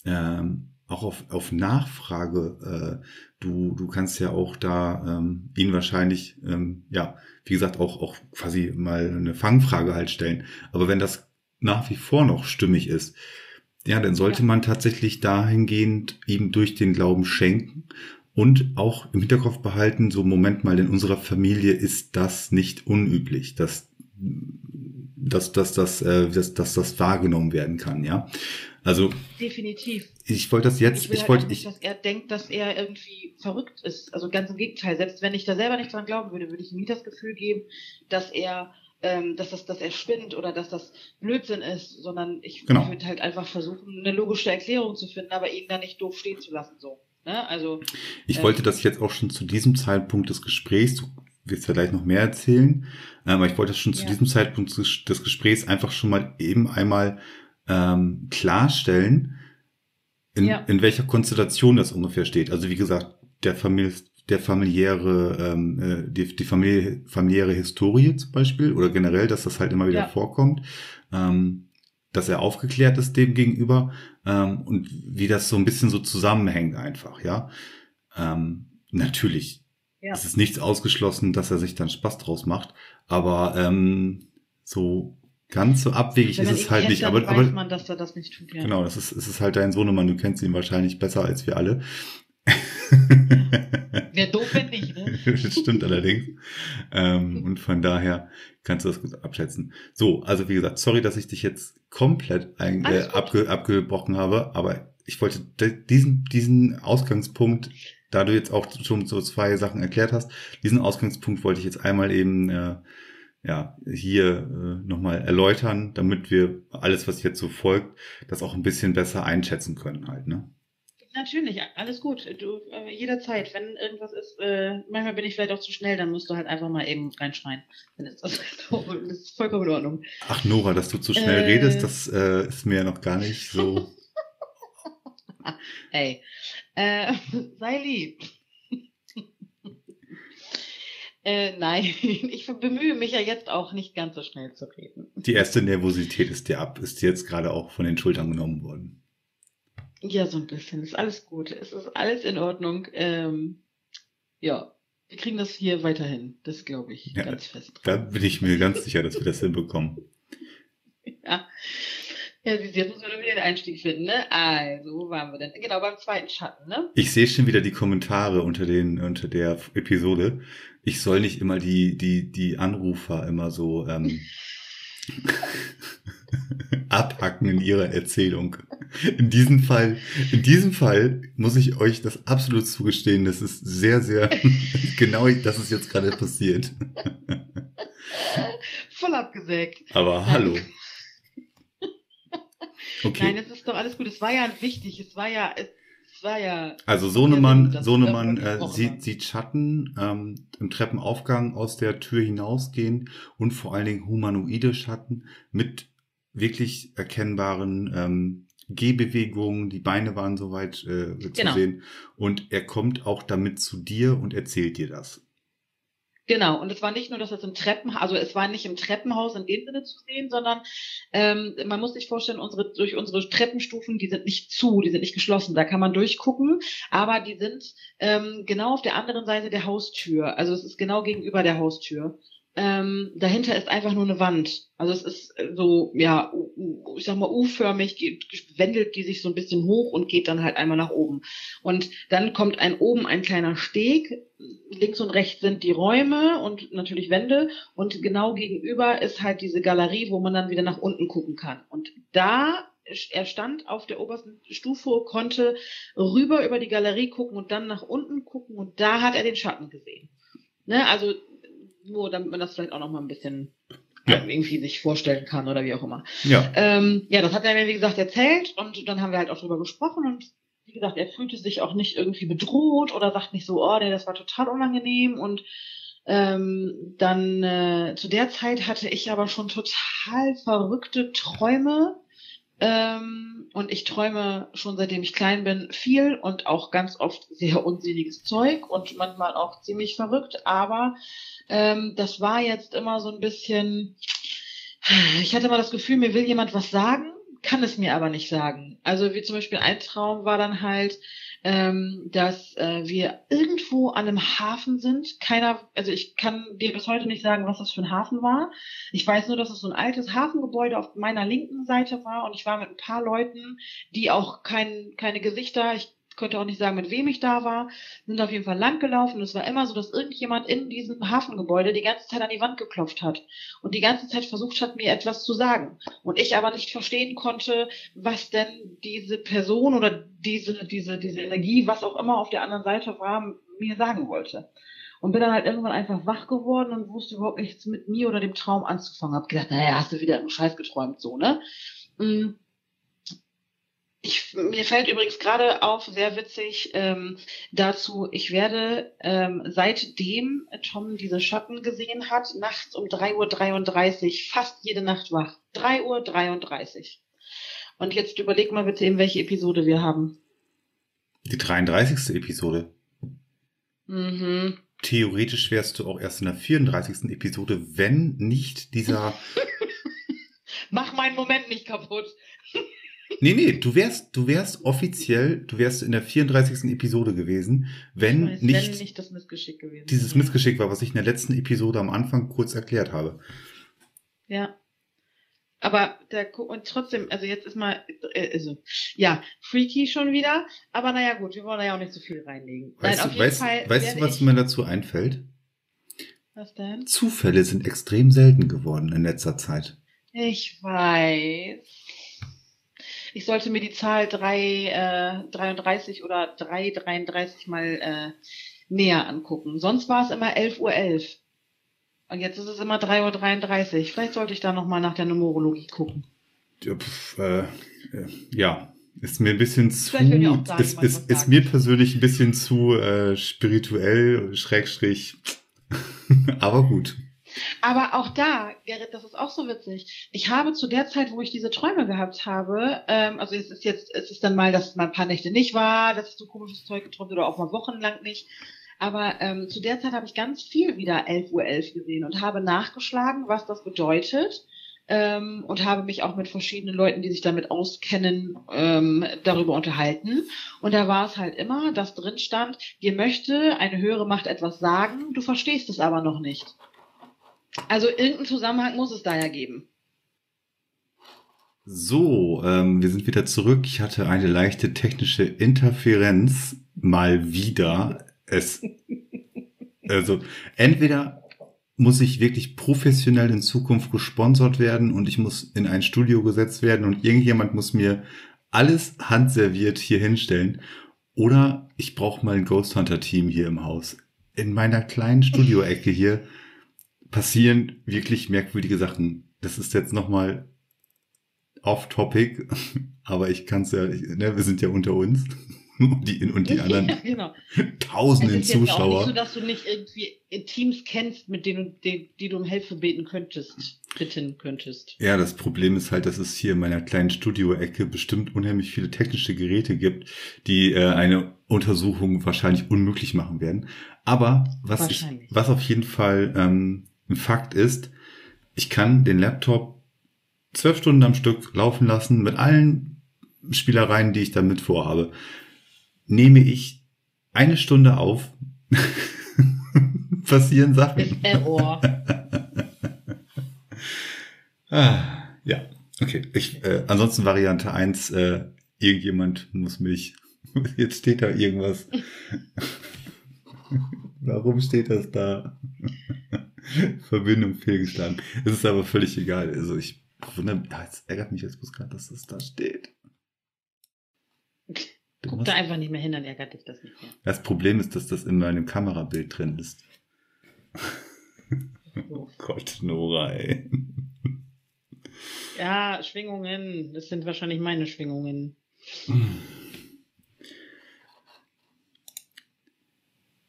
S2: ähm, auch auf, auf Nachfrage, äh, du, du kannst ja auch da ähm, ihn wahrscheinlich, ähm, ja, wie gesagt, auch, auch quasi mal eine Fangfrage halt stellen. Aber wenn das nach wie vor noch stimmig ist, ja, dann sollte man tatsächlich dahingehend ihm durch den Glauben schenken und auch im Hinterkopf behalten, so Moment mal, in unserer Familie ist das nicht unüblich, dass, dass, dass, dass, äh, dass, dass das wahrgenommen werden kann, ja. Also
S3: definitiv.
S2: ich wollte das jetzt,
S3: Ich will
S2: ich,
S3: halt
S2: wollte,
S3: nicht,
S2: ich,
S3: dass er denkt, dass er irgendwie verrückt ist. Also ganz im Gegenteil. Selbst wenn ich da selber nicht dran glauben würde, würde ich ihm nie das Gefühl geben, dass er, ähm, dass das, dass er spinnt oder dass das Blödsinn ist, sondern ich
S2: Genau.
S3: würde halt einfach versuchen, eine logische Erklärung zu finden, aber ihn da nicht doof stehen zu lassen, so. Ne? Also,
S2: ich
S3: ähm,
S2: wollte das jetzt auch schon zu diesem Zeitpunkt des Gesprächs, du wirst ja gleich noch mehr erzählen, äh, aber ich wollte das schon zu
S3: Ja.
S2: diesem Zeitpunkt des Gesprächs einfach schon mal eben einmal ähm, klarstellen, in,
S3: Ja.
S2: in welcher Konstellation das ungefähr steht. Also wie gesagt, der Familie, der familiäre, ähm, äh, die, die Familie, familiäre Historie zum Beispiel oder generell, dass das halt immer wieder
S3: Ja.
S2: vorkommt, ähm, dass er aufgeklärt ist dem gegenüber ähm, und wie das so ein bisschen so zusammenhängt einfach, ja. Ähm, natürlich
S3: Ja.
S2: es ist nichts ausgeschlossen, dass er sich dann Spaß draus macht, aber ähm, so ganz so abwegig ist es halt nicht. Aber, aber
S3: man, dass er das nicht tut. Ja.
S2: Genau, das ist, es ist halt dein Sohnemann, du kennst ihn wahrscheinlich besser als wir alle.
S3: Wäre doof, wenn nicht, ne?
S2: das stimmt allerdings. Ähm, und von daher kannst du das gut abschätzen. So, also wie gesagt, sorry, dass ich dich jetzt komplett ein, äh, abge, abgebrochen habe, aber ich wollte diesen, diesen Ausgangspunkt, da du jetzt auch schon so zwei Sachen erklärt hast, diesen Ausgangspunkt wollte ich jetzt einmal eben äh, ja, hier äh, nochmal erläutern, damit wir alles, was jetzt so folgt, das auch ein bisschen besser einschätzen können halt, ne?
S3: Natürlich, alles gut. Du, äh, jederzeit, wenn irgendwas ist, äh, manchmal bin ich vielleicht auch zu schnell, dann musst du halt einfach mal eben reinschreien. Dann ist das, das ist vollkommen in Ordnung.
S2: Ach, Nora, dass du zu schnell
S3: Äh.
S2: redest, das äh, ist mir ja noch gar nicht so.
S3: Ey, äh, sei lieb. Äh, nein, ich bemühe mich ja jetzt auch nicht ganz so schnell zu reden.
S2: Die erste Nervosität ist dir ab, ist jetzt gerade auch von den Schultern genommen worden.
S3: Ja, so ein bisschen. Ist alles gut. Es ist alles in Ordnung. Ähm, ja, wir kriegen das hier weiterhin. Das glaube ich
S2: Ja,
S3: ganz fest.
S2: Da bin ich mir ganz sicher, dass wir das hinbekommen.
S3: Ja. Ja, jetzt müssen wir wieder den Einstieg finden, ne? Also, wo waren wir denn? Genau, beim zweiten Schatten, ne?
S2: Ich sehe schon wieder die Kommentare unter den unter der Episode. Ich soll nicht immer die die die Anrufer immer so ähm, abhacken in ihrer Erzählung. In diesem Fall, in diesem Fall muss ich euch das absolut zugestehen. Das ist sehr sehr genau, das ist jetzt gerade passiert.
S3: Voll abgesägt.
S2: Aber hallo. Okay.
S3: Nein, es ist doch alles gut. Es war ja wichtig. Es war ja, es, war ja.
S2: Also Sohnemann,
S3: das
S2: Sohnemann äh, sieht, sieht Schatten ähm, im Treppenaufgang aus der Tür hinausgehen und vor allen Dingen humanoide Schatten mit wirklich erkennbaren ähm, Gehbewegungen. Die Beine waren soweit äh, zu
S3: Genau.
S2: sehen. Und er kommt auch damit zu dir und erzählt dir das.
S3: Genau. Und es war nicht nur, dass es im Treppen, also es war nicht im Treppenhaus in dem Sinne zu sehen, sondern ähm, man muss sich vorstellen, unsere, durch unsere Treppenstufen, die sind nicht zu, die sind nicht geschlossen. Da kann man durchgucken, aber die sind ähm, genau auf der anderen Seite der Haustür. Also es ist genau gegenüber der Haustür. Ähm, dahinter ist einfach nur eine Wand. Also es ist äh, so, ja, ich sag mal, U-förmig, wendelt die sich so ein bisschen hoch und geht dann halt einmal nach oben. Und dann kommt ein oben ein kleiner Steg, links und rechts sind die Räume und natürlich Wände und genau gegenüber ist halt diese Galerie, wo man dann wieder nach unten gucken kann. Und da er stand auf der obersten Stufe, konnte rüber über die Galerie gucken und dann nach unten gucken und da hat er den Schatten gesehen. Ne, also nur damit man das vielleicht auch noch mal ein bisschen
S2: Ja.
S3: äh, irgendwie sich vorstellen kann oder wie auch immer.
S2: Ja.
S3: Ähm, ja, das hat er mir, wie gesagt, erzählt und dann haben wir halt auch drüber gesprochen und wie gesagt, er fühlte sich auch nicht irgendwie bedroht oder sagt nicht so, oh, nee, das war total unangenehm und ähm, dann äh, zu der Zeit hatte ich aber schon total verrückte Träume ähm, und ich träume schon seitdem ich klein bin viel und auch ganz oft sehr unsinniges Zeug und manchmal auch ziemlich verrückt, aber ähm, das war jetzt immer so ein bisschen, ich hatte mal das Gefühl, mir will jemand was sagen, kann es mir aber nicht sagen. Also wie zum Beispiel ein Traum war dann halt, ähm, dass äh, wir irgendwo an einem Hafen sind. Keiner, also ich kann dir bis heute nicht sagen, was das für ein Hafen war. Ich weiß nur, dass es so ein altes Hafengebäude auf meiner linken Seite war und ich war mit ein paar Leuten, die auch kein, keine Gesichter, ich konnte auch nicht sagen, mit wem ich da war, sind auf jeden Fall lang gelaufen. Und es war immer so, dass irgendjemand in diesem Hafengebäude die ganze Zeit an die Wand geklopft hat und die ganze Zeit versucht hat, mir etwas zu sagen. Und ich aber nicht verstehen konnte, was denn diese Person oder diese, diese, diese Energie, was auch immer auf der anderen Seite war, mir sagen wollte. Und bin dann halt irgendwann einfach wach geworden und wusste überhaupt nichts mit mir oder dem Traum anzufangen. Hab gedacht, naja, hast du wieder einen Scheiß geträumt, so, ne? Mm. Ich, mir fällt übrigens gerade auf, sehr witzig, ähm, dazu, ich werde, ähm, seitdem Tom diese Schatten gesehen hat, nachts um 3.33 Uhr fast jede Nacht wach. 3.33 Uhr. Und jetzt überleg mal bitte eben, welche Episode wir haben.
S2: Die 33. Episode.
S3: Mhm.
S2: Theoretisch wärst du auch erst in der 34. Episode, wenn nicht dieser
S3: Mach meinen Moment nicht kaputt.
S2: Nee, nee, du wärst, du wärst offiziell, du wärst in der 34. Episode gewesen, wenn
S3: weiß,
S2: nicht,
S3: wenn nicht das Missgeschick gewesen
S2: dieses
S3: wäre.
S2: Missgeschick war, was ich in der letzten Episode am Anfang kurz erklärt habe.
S3: Ja. Aber der und trotzdem, also jetzt ist mal, äh, also, ja, freaky schon wieder, aber naja gut, wir wollen da ja auch nicht so viel reinlegen.
S2: Weißt
S3: Nein,
S2: du, weißt,
S3: Fall
S2: weißt du, was mir dazu einfällt?
S3: Was denn?
S2: Zufälle sind extrem selten geworden in letzter Zeit.
S3: Ich weiß. Ich sollte mir die Zahl 3, äh, 33 oder 333 mal äh, näher angucken. Sonst war es immer 11.11 Uhr. 11. Und jetzt ist es immer 3.33 Uhr. Vielleicht sollte ich da nochmal nach der Numerologie gucken.
S2: Ja, pf, äh, äh, ja, Ist mir ein bisschen zu,
S3: auch sagen,
S2: ist, ist, ist mir persönlich ein bisschen zu äh, spirituell, Schrägstrich. Aber gut.
S3: Aber auch da, Gerrit, das ist auch so witzig. Ich habe zu der Zeit, wo ich diese Träume gehabt habe, ähm, also es ist jetzt, es ist dann mal, dass mal ein paar Nächte nicht war, dass ich so komisches Zeug geträumt oder auch mal wochenlang nicht. Aber ähm, zu der Zeit habe ich ganz viel wieder 11.11 Uhr gesehen und habe nachgeschlagen, was das bedeutet. Ähm, und habe mich auch mit verschiedenen Leuten, die sich damit auskennen, ähm, darüber unterhalten. Und da war es halt immer, dass drin stand, dir möchte eine höhere Macht etwas sagen, du verstehst es aber noch nicht. Also irgendeinen Zusammenhang muss es da ja geben.
S2: So, ähm, wir sind wieder zurück. Ich hatte eine leichte technische Interferenz mal wieder. Es, also entweder muss ich wirklich professionell in Zukunft gesponsert werden und ich muss in ein Studio gesetzt werden und irgendjemand muss mir alles handserviert hier hinstellen. Oder ich brauche mal ein Ghost Hunter Team hier im Haus. In meiner kleinen Studioecke hier passieren wirklich merkwürdige Sachen. Das ist jetzt nochmal off-topic, aber ich kann es ja, ich, ne, wir sind ja unter uns und die, und die anderen
S3: ja, genau.
S2: tausenden
S3: es ist jetzt auch
S2: Zuschauer.
S3: nicht so, dass du nicht irgendwie Teams kennst, mit denen du, die, die du um Hilfe beten könntest, bitten könntest.
S2: Ja, das Problem ist halt, dass es hier in meiner kleinen Studioecke bestimmt unheimlich viele technische Geräte gibt, die äh, eine Untersuchung wahrscheinlich unmöglich machen werden. Aber was, ich, was auf jeden Fall ähm, ein Fakt ist, ich kann den Laptop zwölf Stunden am Stück laufen lassen mit allen Spielereien, die ich damit vorhabe. Nehme ich eine Stunde auf, passieren Sachen.
S3: Error.
S2: Ah, ja, okay. Ich, äh, ansonsten Variante 1, äh, irgendjemand muss mich. Jetzt steht da irgendwas. Warum steht das da? Verbindung fehlgeschlagen. Es ist aber völlig egal. Also ich wundere mich, ah, jetzt ärgert mich jetzt bloß gerade, dass das da steht. Du
S3: Guck
S2: musst-
S3: da einfach nicht mehr hin, dann ärgert dich das nicht mehr.
S2: Das Problem ist, dass das in meinem Kamerabild drin ist. Oh Gott, Nora, ey.
S3: Ja, Schwingungen, das sind wahrscheinlich meine Schwingungen.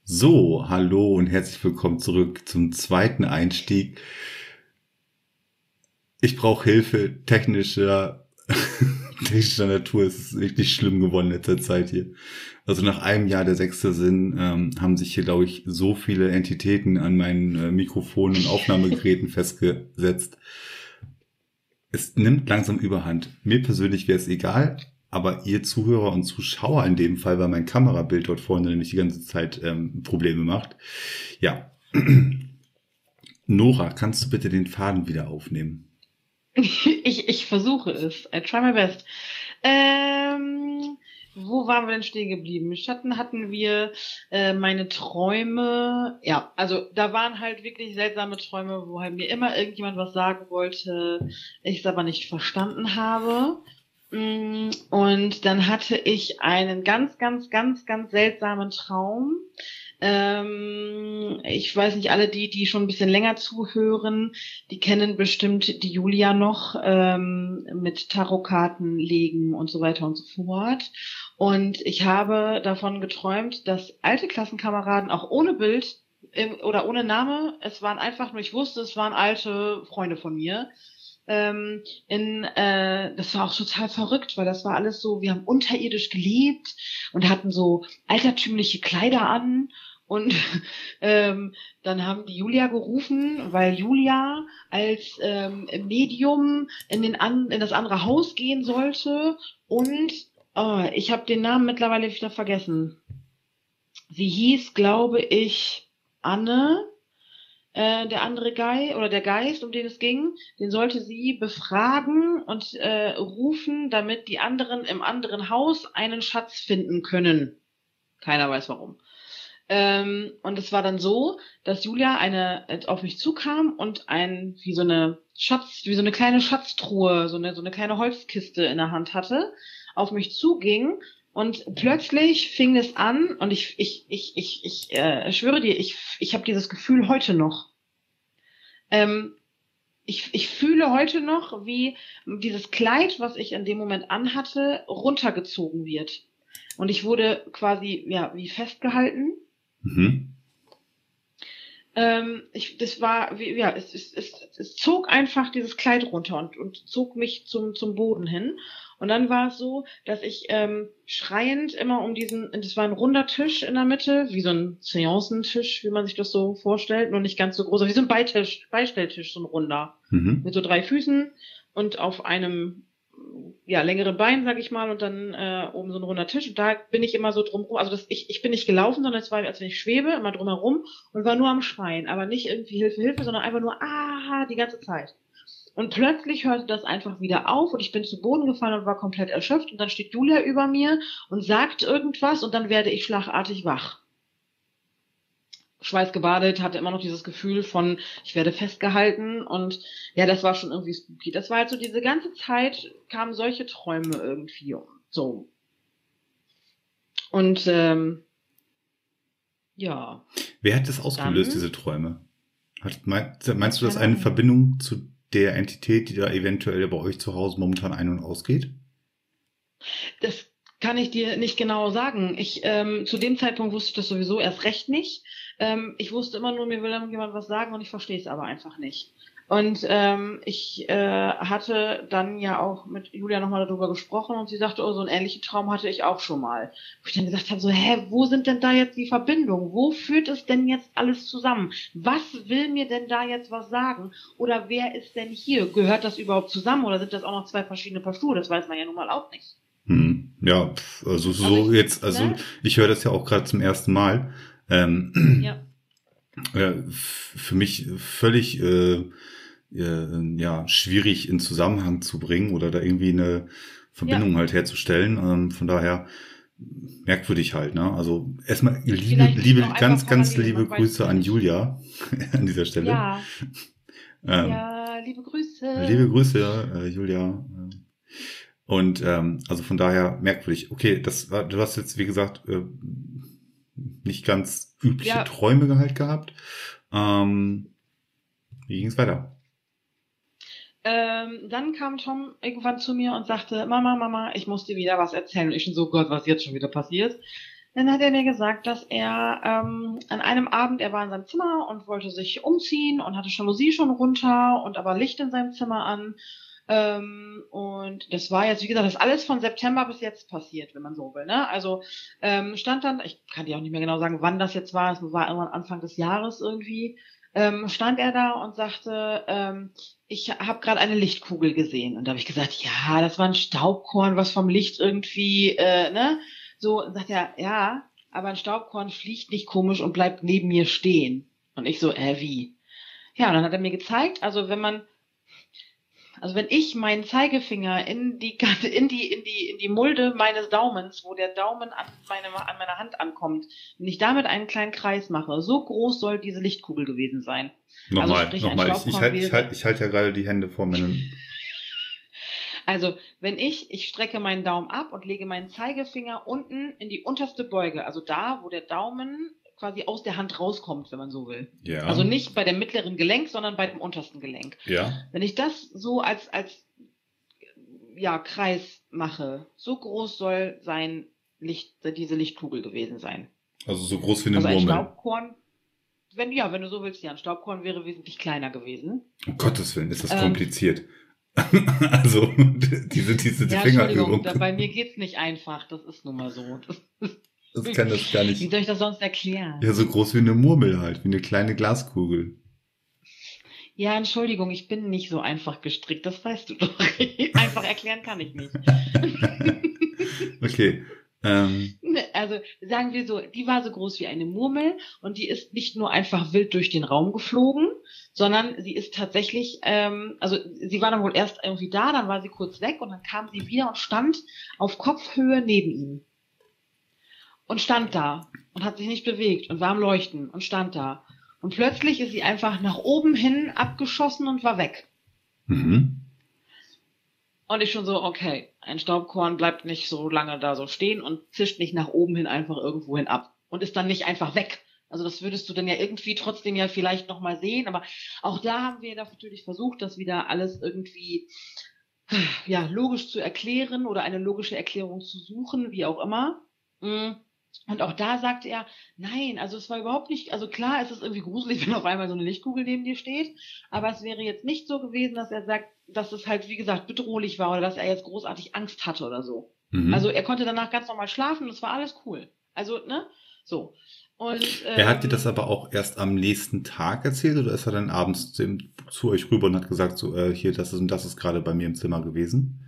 S2: So, hallo und herzlich willkommen zurück zum zweiten Einstieg. Ich brauche Hilfe technischer, technischer Natur. Es ist wirklich schlimm geworden in letzter Zeit hier. Also nach einem Jahr der sechste Sinn ähm, haben sich hier, glaube ich, so viele Entitäten an meinen äh, Mikrofonen und Aufnahmegeräten festgesetzt. Es nimmt langsam überhand. Mir persönlich wäre es egal, aber ihr Zuhörer und Zuschauer in dem Fall, weil mein Kamerabild dort vorne nämlich die ganze Zeit ähm, Probleme macht. Ja. Nora, kannst du bitte den Faden wieder aufnehmen?
S3: ich, ich versuche es. I try my best. Ähm, wo waren wir denn stehen geblieben? Schatten hatten wir, äh, meine Träume. Ja, also da waren halt wirklich seltsame Träume, wo halt mir immer irgendjemand was sagen wollte, ich es aber nicht verstanden habe. Mm, Und dann hatte ich einen ganz, ganz, ganz, ganz seltsamen Traum. Ähm, ich weiß nicht, alle die, die schon ein bisschen länger zuhören, die kennen bestimmt die Julia noch ähm, mit Tarotkarten legen und so weiter und so fort. Und ich habe davon geträumt, dass alte Klassenkameraden auch ohne Bild ähm, oder ohne Name, es waren einfach nur, ich wusste, es waren alte Freunde von mir. Ähm, in, äh, das war auch total verrückt, weil das war alles so, wir haben unterirdisch gelebt und hatten so altertümliche Kleider an und ähm, dann haben die Julia gerufen, weil Julia als ähm, Medium in, den an, in das andere Haus gehen sollte. Und oh, ich habe den Namen mittlerweile wieder vergessen. Sie hieß, glaube ich, Anne. Äh, der andere Guy oder der Geist, um den es ging, den sollte sie befragen und äh, rufen, damit die anderen im anderen Haus einen Schatz finden können. Keiner weiß warum. Ähm, und es war dann so, dass Julia eine äh, auf mich zukam und ein wie so eine Schatz, wie so eine kleine Schatztruhe, so eine so eine kleine Holzkiste in der Hand hatte, auf mich zuging und plötzlich fing es an und ich ich ich ich ich äh, schwöre dir, ich ich habe dieses Gefühl heute noch. Ähm, ich, ich fühle heute noch, wie dieses Kleid, was ich in dem Moment anhatte, runtergezogen wird. Und ich wurde quasi, ja, wie festgehalten. Mhm. Ähm, ich, das war, wie, ja, es, es, es, es zog einfach dieses Kleid runter und, und zog mich zum, zum Boden hin. Und dann war es so, dass ich ähm, schreiend immer um diesen, das war ein runder Tisch in der Mitte, wie so ein Seancentisch, wie man sich das so vorstellt, nur nicht ganz so groß, wie so ein Beitisch, Beistelltisch, so ein runder, mhm. mit so drei Füßen und auf einem ja, längeren Bein, sag ich mal, und dann äh, oben so ein runder Tisch. Und da bin ich immer so drumherum. Also das, ich, ich bin nicht gelaufen, sondern es war, als wenn ich schwebe, immer drumherum und war nur am Schreien. Aber nicht irgendwie Hilfe, Hilfe, sondern einfach nur, aha, die ganze Zeit. Und plötzlich hörte das einfach wieder auf und ich bin zu Boden gefallen und war komplett erschöpft. Und dann steht Julia über mir und sagt irgendwas und dann werde ich schlagartig wach. Schweißgebadet, hatte immer noch dieses Gefühl von, ich werde festgehalten und ja, das war schon irgendwie spooky. Das war halt so, diese ganze Zeit kamen solche Träume irgendwie so. Und ähm, ja.
S2: Wer hat das ausgelöst, dann, diese Träume? Hat, meinst, meinst du, dass eine Verbindung zu der Entität, die da eventuell bei euch zu Hause momentan ein- und ausgeht?
S3: Das kann ich dir nicht genau sagen. Ich ähm, zu dem Zeitpunkt wusste ich das sowieso erst recht nicht. Ähm, ich wusste immer nur, mir will jemand was sagen und ich verstehe es aber einfach nicht. Und ähm, ich äh, hatte dann ja auch mit Julia nochmal darüber gesprochen und sie sagte, oh, so einen ähnlichen Traum hatte ich auch schon mal. Wo ich dann gesagt habe, so, hä, wo sind denn da jetzt die Verbindungen? Wo führt es denn jetzt alles zusammen? Was will mir denn da jetzt was sagen? Oder wer ist denn hier? Gehört das überhaupt zusammen oder sind das auch noch zwei verschiedene Paar Schuhe? Das weiß man ja nun mal auch nicht.
S2: Hm, ja, also so also ich, jetzt, also ne? ich höre das ja auch gerade zum ersten Mal. Ähm, ja. Äh, für mich völlig äh, äh, ja, schwierig in Zusammenhang zu bringen oder da irgendwie eine Verbindung ja. halt herzustellen. Ähm, von daher merkwürdig halt, ne? Also erstmal liebe, liebe, ganz, ganz liebe Grüße an Julia an dieser Stelle. Ja.
S3: ähm, ja, liebe Grüße.
S2: Liebe Grüße, äh, Julia. Und ähm, also von daher merkwürdig. Okay, das war, du hast jetzt, wie gesagt, äh, nicht ganz übliche ja. Träume halt gehabt. Ähm, wie ging es weiter?
S3: Ähm, dann kam Tom irgendwann zu mir und sagte, Mama, Mama, ich muss dir wieder was erzählen. Und ich schon so, Gott, was jetzt schon wieder passiert? Dann hat er mir gesagt, dass er ähm, an einem Abend, er war in seinem Zimmer und wollte sich umziehen und hatte Jalousie schon runter und aber Licht in seinem Zimmer an. Ähm, und das war jetzt, wie gesagt, das ist alles von September bis jetzt passiert, wenn man so will. Ne? Also ähm, stand dann, ich kann dir auch nicht mehr genau sagen, wann das jetzt war, es war irgendwann Anfang des Jahres irgendwie, ähm, stand er da und sagte, ähm, ich habe gerade eine Lichtkugel gesehen. Und da habe ich gesagt, ja, das war ein Staubkorn, was vom Licht irgendwie, äh, ne? So, und sagt er, ja, aber ein Staubkorn fliegt nicht komisch und bleibt neben mir stehen. Und ich so, äh, wie? Ja, und dann hat er mir gezeigt, also wenn man also wenn ich meinen Zeigefinger in die, in die, in die, in die Mulde meines Daumens, wo der Daumen an, meine, an meiner Hand ankommt, wenn ich damit einen kleinen Kreis mache, so groß soll diese Lichtkugel gewesen sein.
S2: Nochmal, also nochmal. Ich, ich halte ich halt, ich halt ja gerade die Hände vor meinen.
S3: Also, wenn ich, ich strecke meinen Daumen ab und lege meinen Zeigefinger unten in die unterste Beuge, also da, wo der Daumen quasi aus der Hand rauskommt, wenn man so will. Ja. Also nicht bei dem mittleren Gelenk, sondern bei dem untersten Gelenk.
S2: Ja.
S3: Wenn ich das so als, als ja, Kreis mache, so groß soll sein Licht, diese Lichtkugel gewesen sein.
S2: Also so groß wie eine also ein Murmel.
S3: Staubkorn, wenn, ja, wenn du so willst, ja, ein Staubkorn wäre wesentlich kleiner gewesen.
S2: Um Gottes Willen, ist das ähm, kompliziert. also, diese, diese ja, Fingerübung.
S3: Bei mir geht's nicht einfach, das ist nun mal so. Das,
S2: das kann das gar nicht.
S3: Wie soll ich das sonst erklären?
S2: Ja, so groß wie eine Murmel halt, wie eine kleine Glaskugel.
S3: Ja, Entschuldigung, ich bin nicht so einfach gestrickt, das weißt du doch. einfach erklären kann ich nicht.
S2: okay. Ähm.
S3: Also sagen wir so, die war so groß wie eine Murmel und die ist nicht nur einfach wild durch den Raum geflogen, sondern sie ist tatsächlich, ähm, also sie war dann wohl erst irgendwie da, dann war sie kurz weg und dann kam sie wieder und stand auf Kopfhöhe neben ihm und stand da und hat sich nicht bewegt und war am Leuchten und stand da. Und plötzlich ist sie einfach nach oben hin abgeschossen und war weg. Mhm. Und ich schon so, okay, ein Staubkorn bleibt nicht so lange da so stehen und zischt nicht nach oben hin einfach irgendwo hin ab und ist dann nicht einfach weg, Also das würdest du dann ja irgendwie trotzdem ja vielleicht nochmal sehen, aber auch da haben wir natürlich versucht, das wieder alles irgendwie ja, logisch zu erklären oder eine logische Erklärung zu suchen, wie auch immer. Mm. Und auch da sagte er, nein, also es war überhaupt nicht, also klar, es ist irgendwie gruselig, wenn auf einmal so eine Lichtkugel neben dir steht, aber es wäre jetzt nicht so gewesen, dass er sagt, dass es halt, wie gesagt, bedrohlich war oder dass er jetzt großartig Angst hatte oder so. Mhm. Also er konnte danach ganz normal schlafen, das war alles cool. Also, ne? So.
S2: Und, ähm, er hat dir das aber auch erst am nächsten Tag erzählt oder ist er dann abends zu, zu euch rüber und hat gesagt, so, äh, hier, das ist und das ist gerade bei mir im Zimmer gewesen?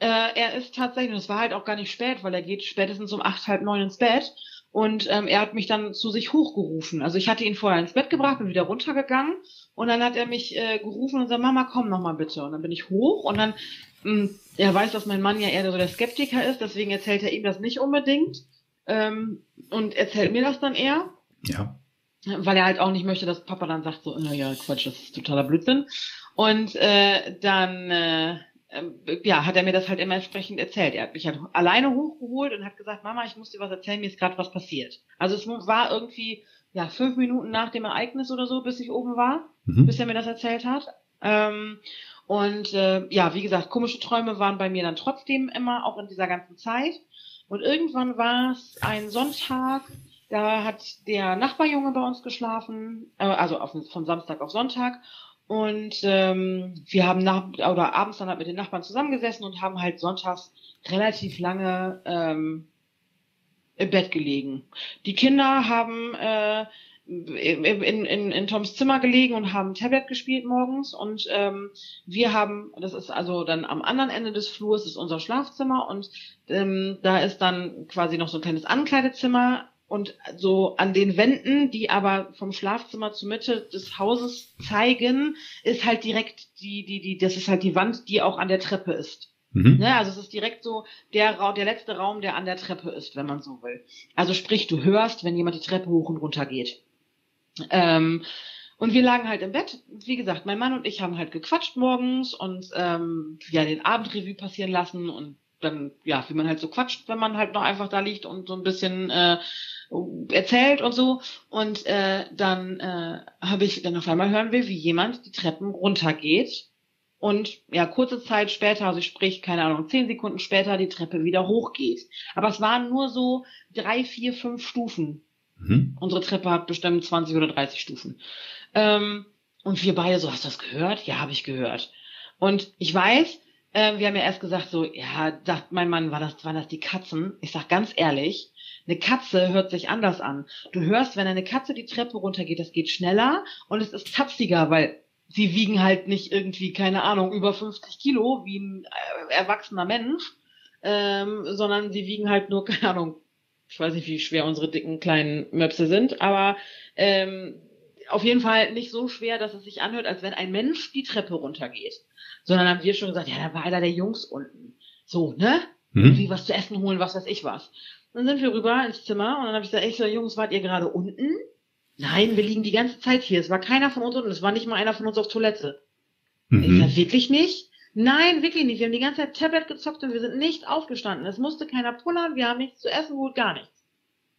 S3: Äh, er ist tatsächlich, und es war halt auch gar nicht spät, weil er geht spätestens um acht, halb neun ins Bett. Und ähm, er hat mich dann zu sich hochgerufen. Also ich hatte ihn vorher ins Bett gebracht, bin wieder runtergegangen und dann hat er mich äh, gerufen und gesagt, Mama, komm noch mal bitte. Und dann bin ich hoch und dann, mh, hm, er weiß, dass mein Mann ja eher so der Skeptiker ist, deswegen erzählt er ihm das nicht unbedingt ähm, und erzählt mir das dann eher.
S2: Ja.
S3: Weil er halt auch nicht möchte, dass Papa dann sagt, so, naja, Quatsch, das ist totaler Blödsinn. Und äh, dann äh, äh, ja, hat er mir das halt immer entsprechend erzählt. Er hat mich halt alleine hochgeholt und hat gesagt, Mama, ich muss dir was erzählen, mir ist gerade was passiert. Also es war irgendwie ja fünf Minuten nach dem Ereignis oder so, bis ich oben war, mhm. bis er mir das erzählt hat. Ähm, und äh, ja, wie gesagt, komische Träume waren bei mir dann trotzdem immer, auch in dieser ganzen Zeit. Und irgendwann war es ein Sonntag, da hat der Nachbarjunge bei uns geschlafen, äh, also auf, von Samstag auf Sonntag. Und ähm, wir haben nach oder abends dann halt mit den Nachbarn zusammengesessen und haben halt sonntags relativ lange ähm, im Bett gelegen. Die Kinder haben äh, in, in, in Toms Zimmer gelegen und haben Tablet gespielt morgens und ähm, wir haben, das ist also dann am anderen Ende des Flurs ist unser Schlafzimmer und ähm, da ist dann quasi noch so ein kleines Ankleidezimmer und so an den Wänden, die aber vom Schlafzimmer zur Mitte des Hauses zeigen, ist halt direkt die, die, die, das ist halt die Wand, die auch an der Treppe ist. Mhm. Ne? Also es ist direkt so der Raum, der letzte Raum, der an der Treppe ist, wenn man so will. Also sprich, du hörst, wenn jemand die Treppe hoch und runter geht. Ähm, und wir lagen halt im Bett. Wie gesagt, mein Mann und ich haben halt gequatscht morgens und ähm, ja den Abendrevue passieren lassen und dann, ja, wie man halt so quatscht, wenn man halt noch einfach da liegt und so ein bisschen äh, erzählt und so. Und äh, dann äh, habe ich dann auf einmal hören wir, wie jemand die Treppen runtergeht. Und ja, kurze Zeit später, also sprich, keine Ahnung, zehn Sekunden später die Treppe wieder hochgeht. Aber es waren nur so drei, vier, fünf Stufen. Mhm. Unsere Treppe hat bestimmt 20 oder 30 Stufen. Ähm, und wir beide so, hast du das gehört? Ja, habe ich gehört. Und ich weiß, äh, wir haben ja erst gesagt so, ja, sagt mein Mann, war das, waren das die Katzen? Ich sag ganz ehrlich, eine Katze hört sich anders an. Du hörst, wenn eine Katze die Treppe runtergeht, das geht schneller und es ist tapsiger, weil sie wiegen halt nicht irgendwie, keine Ahnung, über 50 Kilo wie ein äh, erwachsener Mensch, ähm, sondern sie wiegen halt nur, keine Ahnung, ich weiß nicht, wie schwer unsere dicken kleinen Möpse sind, aber ähm, auf jeden Fall nicht so schwer, dass es sich anhört, als wenn ein Mensch die Treppe runtergeht. Sondern haben wir schon gesagt, ja, da war einer der Jungs unten. So, ne? Mhm. Irgendwie was zu essen holen, was weiß ich was. Dann sind wir rüber ins Zimmer und dann habe ich gesagt, echt so, Jungs, wart ihr gerade unten? Nein, wir liegen die ganze Zeit hier. Es war keiner von uns unten. Es war nicht mal einer von uns auf Toilette. Mhm. Ich sag, wirklich nicht? Nein, wirklich nicht. Wir haben die ganze Zeit Tablet gezockt und wir sind nicht aufgestanden. Es musste keiner pullern. Wir haben nichts zu essen geholt, gar nichts.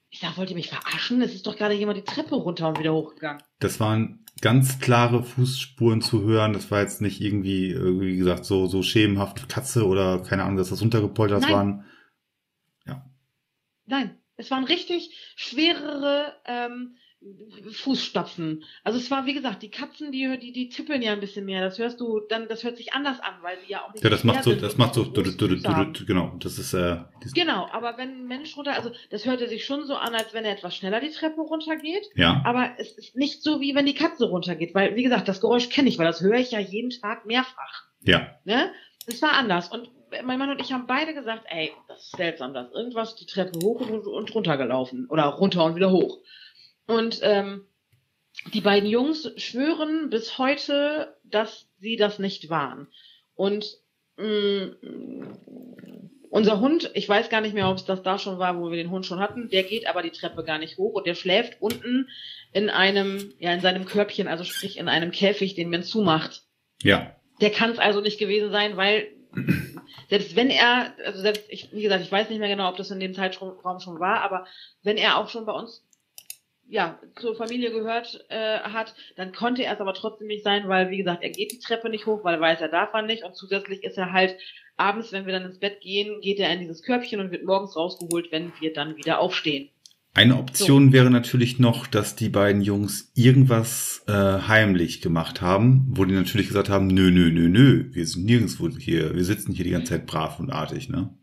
S3: Ich sag, wollt ihr mich verarschen? Es ist doch gerade jemand die Treppe runter und wieder hochgegangen.
S2: Das waren ganz klare Fußspuren zu hören. Das war jetzt nicht irgendwie, wie gesagt, so, so schemenhaft Katze oder keine Ahnung, dass das runtergepoltert Nein. waren.
S3: Nein, es waren richtig schwerere ähm, Fußstapfen. Also es war, wie gesagt, die Katzen, die, die, die tippeln ja ein bisschen mehr. Das hörst du, dann, das hört sich anders an, weil sie ja auch nicht.
S2: Ja, das macht so, das macht so, du, du, du, du, genau, das ist, äh,
S3: Genau, aber wenn ein Mensch runter, also das hörte sich schon so an, als wenn er etwas schneller die Treppe runtergeht.
S2: Ja.
S3: Aber es ist nicht so, wie wenn die Katze runtergeht, weil, wie gesagt, das Geräusch kenne ich, weil das höre ich ja jeden Tag mehrfach.
S2: Ja.
S3: Ne? Das war anders. Und mein Mann und ich haben beide gesagt, ey, das ist seltsam, dass irgendwas die Treppe hoch und, und runter gelaufen. Oder runter und wieder hoch. Und ähm, die beiden Jungs schwören bis heute, dass sie das nicht waren. Und mh, mm, unser Hund, ich weiß gar nicht mehr, ob es das da schon war, wo wir den Hund schon hatten, der geht aber die Treppe gar nicht hoch und der schläft unten in einem, ja, in seinem Körbchen, also sprich in einem Käfig, den man zumacht.
S2: Ja.
S3: Der kann es also nicht gewesen sein, weil selbst wenn er, also selbst, ich, wie gesagt, ich weiß nicht mehr genau, ob das in dem Zeitraum schon war, aber wenn er auch schon bei uns ja, zur Familie gehört äh, hat, dann konnte er es aber trotzdem nicht sein, weil, wie gesagt, er geht die Treppe nicht hoch, weil er weiß, er darf er nicht. Und zusätzlich ist er halt abends, wenn wir dann ins Bett gehen, geht er in dieses Körbchen und wird morgens rausgeholt, wenn wir dann wieder aufstehen.
S2: Eine Option so. wäre natürlich noch, dass die beiden Jungs irgendwas äh, heimlich gemacht haben, wo die natürlich gesagt haben, nö, nö, nö, nö, wir sind nirgendwo hier, wir sitzen hier die ganze Zeit brav und artig, ne?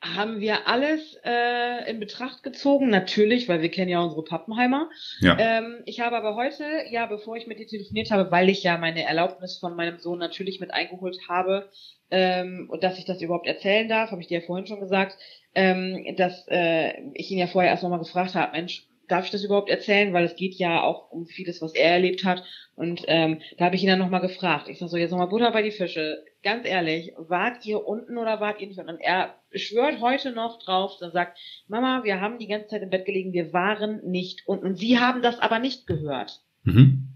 S3: Haben wir alles äh, in Betracht gezogen, natürlich, weil wir kennen ja unsere Pappenheimer. Ja. Ähm, ich habe aber heute, ja, bevor ich mit dir telefoniert habe, weil ich ja meine Erlaubnis von meinem Sohn natürlich mit eingeholt habe, ähm, und dass ich das überhaupt erzählen darf, habe ich dir ja vorhin schon gesagt, ähm, dass äh, ich ihn ja vorher erst nochmal gefragt habe, Mensch, darf ich das überhaupt erzählen? Weil es geht ja auch um vieles, was er erlebt hat. Und ähm, da habe ich ihn dann nochmal gefragt. Ich sag so, jetzt nochmal Butter bei die Fische. Ganz ehrlich, wart ihr unten oder wart ihr nicht unten? Und er schwört heute noch drauf, dann sagt, Mama, wir haben die ganze Zeit im Bett gelegen, wir waren nicht unten. Und sie haben das aber nicht gehört. Mhm.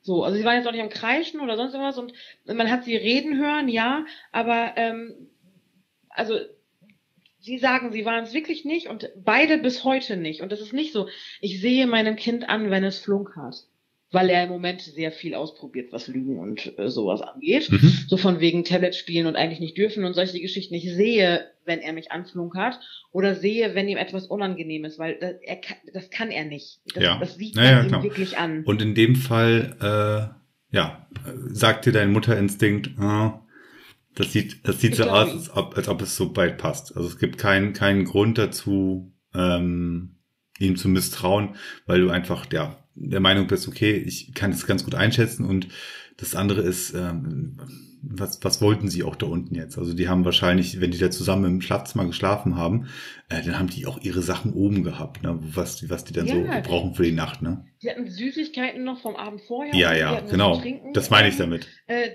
S3: So, also sie waren jetzt auch nicht am Kreischen oder sonst irgendwas und man hat sie reden hören, ja, aber ähm, also Sie sagen, sie waren es wirklich nicht und beide bis heute nicht. Und das ist nicht so. Ich sehe meinem Kind an, wenn es flunkert. Weil er im Moment sehr viel ausprobiert, was Lügen und äh, sowas angeht. Mhm. So von wegen Tablet spielen und eigentlich nicht dürfen und solche Geschichten. Ich sehe, wenn er mich anflunkert oder sehe, wenn ihm etwas unangenehm ist, weil das, er, das kann er nicht. Das,
S2: ja.
S3: das sieht
S2: naja,
S3: man ihm wirklich an.
S2: Und in dem Fall, äh, ja, sagt dir dein Mutterinstinkt, äh, das sieht, das sieht so aus, als ob, als ob es so bald passt. Also es gibt keinen, keinen Grund dazu, ähm, ihm zu misstrauen, weil du einfach ja, der Meinung bist, okay, ich kann es ganz gut einschätzen und das andere ist, ähm, was, was wollten sie auch da unten jetzt? Also die haben wahrscheinlich, wenn die da zusammen im Schlafzimmer geschlafen haben, äh, dann haben die auch ihre Sachen oben gehabt, ne? was, was die dann ja, so brauchen für die Nacht. Ne?
S3: Die hatten Süßigkeiten noch vom Abend vorher.
S2: Ja, ja, genau. Das meine ich damit.
S3: Äh,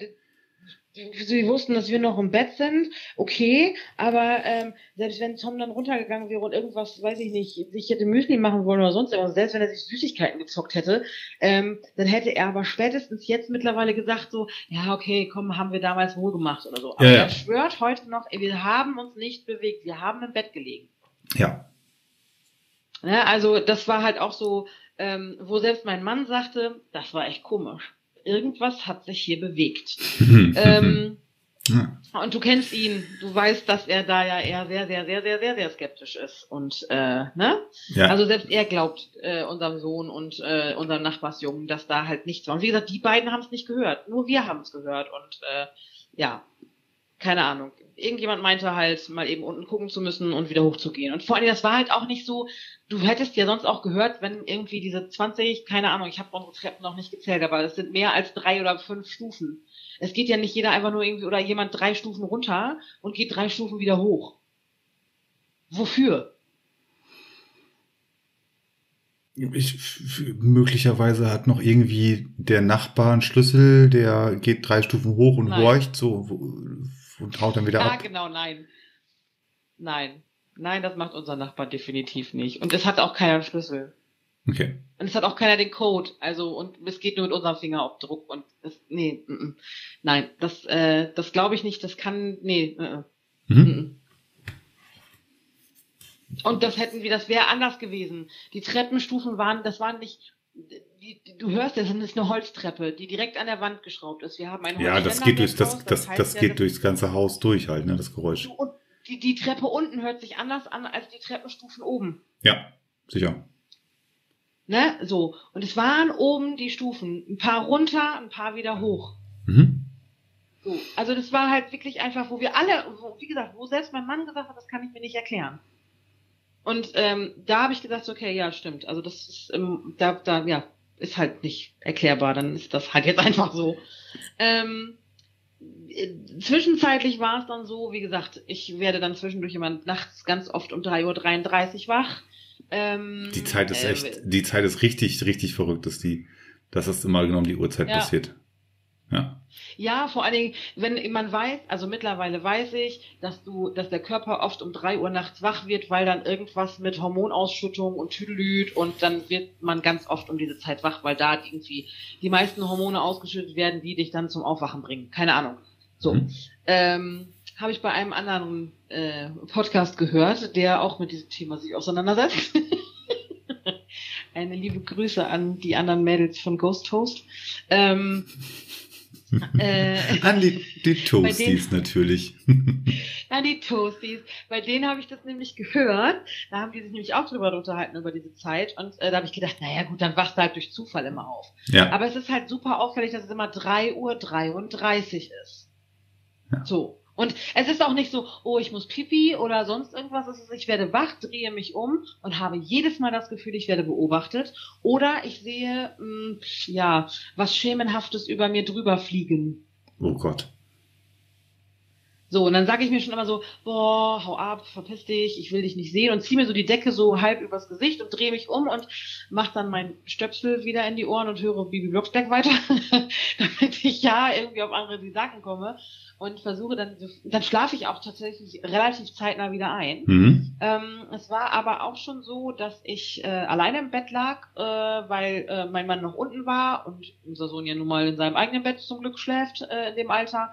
S3: sie wussten, dass wir noch im Bett sind, okay, aber ähm, selbst wenn Tom dann runtergegangen wäre und irgendwas, weiß ich nicht, sich hätte Müsli machen wollen oder sonst irgendwas, selbst wenn er sich Süßigkeiten gezockt hätte, ähm, dann hätte er aber spätestens jetzt mittlerweile gesagt so, ja, okay, komm, haben wir damals wohl gemacht oder so. Aber ja, ja. er schwört heute noch, ey, wir haben uns nicht bewegt, wir haben im Bett gelegen.
S2: Ja.
S3: ja ne, also das war halt auch so, ähm, wo selbst mein Mann sagte, das war echt komisch irgendwas hat sich hier bewegt. ähm, ja. Und du kennst ihn, du weißt, dass er da ja eher sehr, sehr, sehr, sehr, sehr, sehr skeptisch ist. Und äh, ne? Ja. Also selbst er glaubt äh, unserem Sohn und äh, unserem Nachbarsjungen, dass da halt nichts war. Und wie gesagt, die beiden haben es nicht gehört. Nur wir haben es gehört. Und äh, ja, keine Ahnung. Irgendjemand meinte halt, mal eben unten gucken zu müssen und wieder hochzugehen. Und vor allem, das war halt auch nicht so, du hättest ja sonst auch gehört, wenn irgendwie diese 20, keine Ahnung, ich habe unsere Treppen noch nicht gezählt, aber es sind mehr als drei oder fünf Stufen. Es geht ja nicht jeder einfach nur irgendwie oder jemand drei Stufen runter und geht drei Stufen wieder hoch. Wofür?
S2: Ich, möglicherweise hat noch irgendwie der Nachbar einen Schlüssel, der geht drei Stufen hoch und Nein. horcht so und haut dann wieder
S3: ja,
S2: ab.
S3: Ja, genau, nein. Nein. Nein, das macht unser Nachbar definitiv nicht. Und es hat auch keiner einen Schlüssel.
S2: Okay.
S3: Und es hat auch keiner den Code. Also, und es geht nur mit unserem Fingerabdruck und das, nee, m -m. nein, das, äh, das glaube ich nicht, das kann, nee, äh, mhm. Und das hätten wir, das wäre anders gewesen. Die Treppenstufen waren, das waren nicht, die, die, du hörst, das ist eine Holztreppe, die direkt an der Wand geschraubt ist. Wir haben ein
S2: Ja, das geht durch, das, das, das, das geht ja, durchs ganze Haus durch halt, ne, das Geräusch.
S3: Und die, die Treppe unten hört sich anders an als die Treppenstufen oben.
S2: Ja, sicher.
S3: Ne, so. Und es waren oben die Stufen. Ein paar runter, ein paar wieder hoch. Mhm. So. Also das war halt wirklich einfach, wo wir alle, wo, wie gesagt, wo selbst mein Mann gesagt hat, das kann ich mir nicht erklären. Und ähm, da habe ich gesagt, okay, ja, stimmt. Also das ist, ähm, da, da, ja, ist halt nicht erklärbar. Dann ist das halt jetzt einfach so. Ähm, zwischenzeitlich war es dann so, wie gesagt, ich werde dann zwischendurch immer nachts ganz oft um 3.33 Uhr wach. Ähm,
S2: die Zeit ist äh, echt, die Zeit ist richtig, richtig verrückt, dass die, dass das immer genau um die Uhrzeit ja. passiert. Ja.
S3: Ja, vor allen Dingen, wenn man weiß, also mittlerweile weiß ich, dass du, dass der Körper oft um drei Uhr nachts wach wird, weil dann irgendwas mit Hormonausschüttung und Tüdelüt und dann wird man ganz oft um diese Zeit wach, weil da irgendwie die meisten Hormone ausgeschüttet werden, die dich dann zum Aufwachen bringen. Keine Ahnung. So. Mhm. Ähm, habe ich bei einem anderen äh, Podcast gehört, der auch mit diesem Thema sich auseinandersetzt. eine liebe Grüße an die anderen Mädels von Ghost Host. Ähm,
S2: äh, An die, die Toasties natürlich.
S3: An die Toasties. Bei denen habe ich das nämlich gehört. Da haben die sich nämlich auch drüber unterhalten über diese Zeit. Und äh, da habe ich gedacht, naja gut, dann wachst du halt durch Zufall immer auf. Ja. Aber es ist halt super auffällig, dass es immer 3 Uhr 33 ist. Ja. So. Und es ist auch nicht so, oh, ich muss pipi oder sonst irgendwas. Es ist, ich werde wach, drehe mich um und habe jedes Mal das Gefühl, ich werde beobachtet. Oder ich sehe, mh, hm, ja, was Schemenhaftes über mir drüber fliegen.
S2: Oh Gott.
S3: So, und dann sage ich mir schon immer so, boah, hau ab, verpiss dich, ich will dich nicht sehen und ziehe mir so die Decke so halb übers Gesicht und drehe mich um und mach dann mein Stöpsel wieder in die Ohren und höre Bibi Blocksberg weiter, damit ich ja irgendwie auf andere Sachen komme und versuche dann, dann schlafe ich auch tatsächlich relativ zeitnah wieder ein. Mhm. Ähm, es war aber auch schon so, dass ich äh, alleine im Bett lag, äh, weil äh, mein Mann noch unten war und unser Sohn ja nun mal in seinem eigenen Bett zum Glück schläft äh, in dem Alter.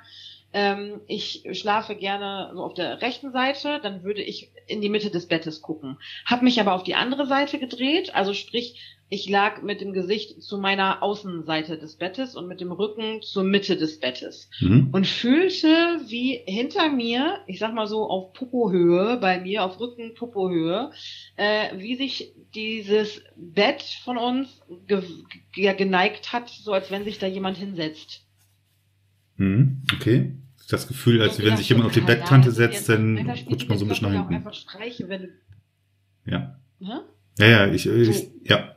S3: Ähm, ich schlafe gerne so auf der rechten Seite, dann würde ich in die Mitte des Bettes gucken. Hab mich aber auf die andere Seite gedreht, also sprich ich lag mit dem Gesicht zu meiner Außenseite des Bettes und mit dem Rücken zur Mitte des Bettes mhm. und fühlte, wie hinter mir, ich sag mal so auf Popohöhe bei mir, auf Rücken Popohöhe, äh, wie sich dieses Bett von uns ge ja, geneigt hat, so als wenn sich da jemand hinsetzt.
S2: Mhm. Okay. Das Gefühl, als wenn sich jemand auf die Bettkante setzt, dann rutscht man so ein bisschen nach hinten. Einfach streiche, wenn du ja. Hm? Ja, ja, ich, ich so. ja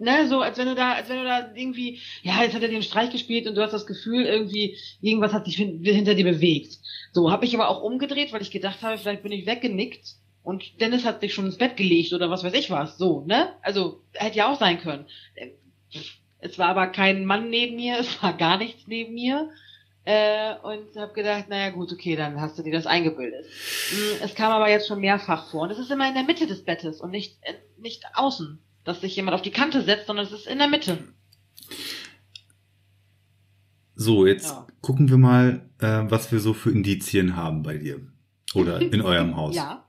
S3: ne, so als wenn du da, als wenn du da irgendwie, ja, jetzt hat er den Streich gespielt und du hast das Gefühl, irgendwie, irgendwas hat sich hinter dir bewegt. So, habe ich aber auch umgedreht, weil ich gedacht habe, vielleicht bin ich weggenickt und Dennis hat sich schon ins Bett gelegt oder was weiß ich was. So, ne? Also, hätte ja auch sein können. Es war aber kein Mann neben mir, es war gar nichts neben mir. Äh, und habe gedacht, naja gut, okay, dann hast du dir das eingebildet. Hm, es kam aber jetzt schon mehrfach vor und es ist immer in der Mitte des Bettes und nicht, äh, nicht außen dass sich jemand auf die Kante setzt, sondern es ist in der Mitte.
S2: So, jetzt ja. gucken wir mal, äh, was wir so für Indizien haben bei dir. Oder in eurem Haus.
S3: Ja.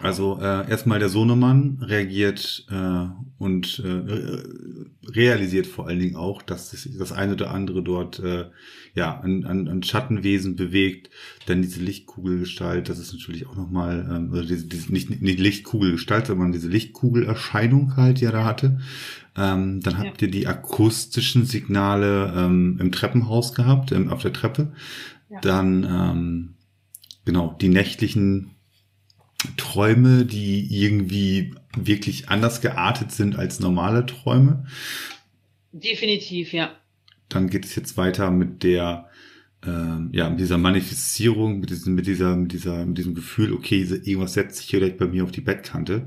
S2: Also äh, erstmal der Sohnemann reagiert äh, und äh, realisiert vor allen Dingen auch, dass sich das eine oder andere dort äh, ja an, an, an Schattenwesen bewegt. Dann diese Lichtkugelgestalt, das ist natürlich auch nochmal, ähm, also diese, diese, nicht, nicht Lichtkugelgestalt, sondern diese Lichtkugelerscheinung halt, die er da hatte. Ähm, dann habt ja. ihr die akustischen Signale ähm, im Treppenhaus gehabt, ähm, auf der Treppe. Ja. Dann ähm, genau die nächtlichen Träume, die irgendwie wirklich anders geartet sind als normale Träume.
S3: Definitiv, ja.
S2: Dann geht es jetzt weiter mit der, äh, ja, mit dieser Manifestierung, mit diesem, mit dieser, mit dieser, mit diesem Gefühl, okay, irgendwas setzt sich hier gleich bei mir auf die Bettkante.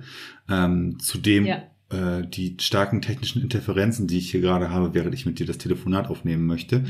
S2: Ähm, zudem ja. äh, die starken technischen Interferenzen, die ich hier gerade habe, während ich mit dir das Telefonat aufnehmen möchte.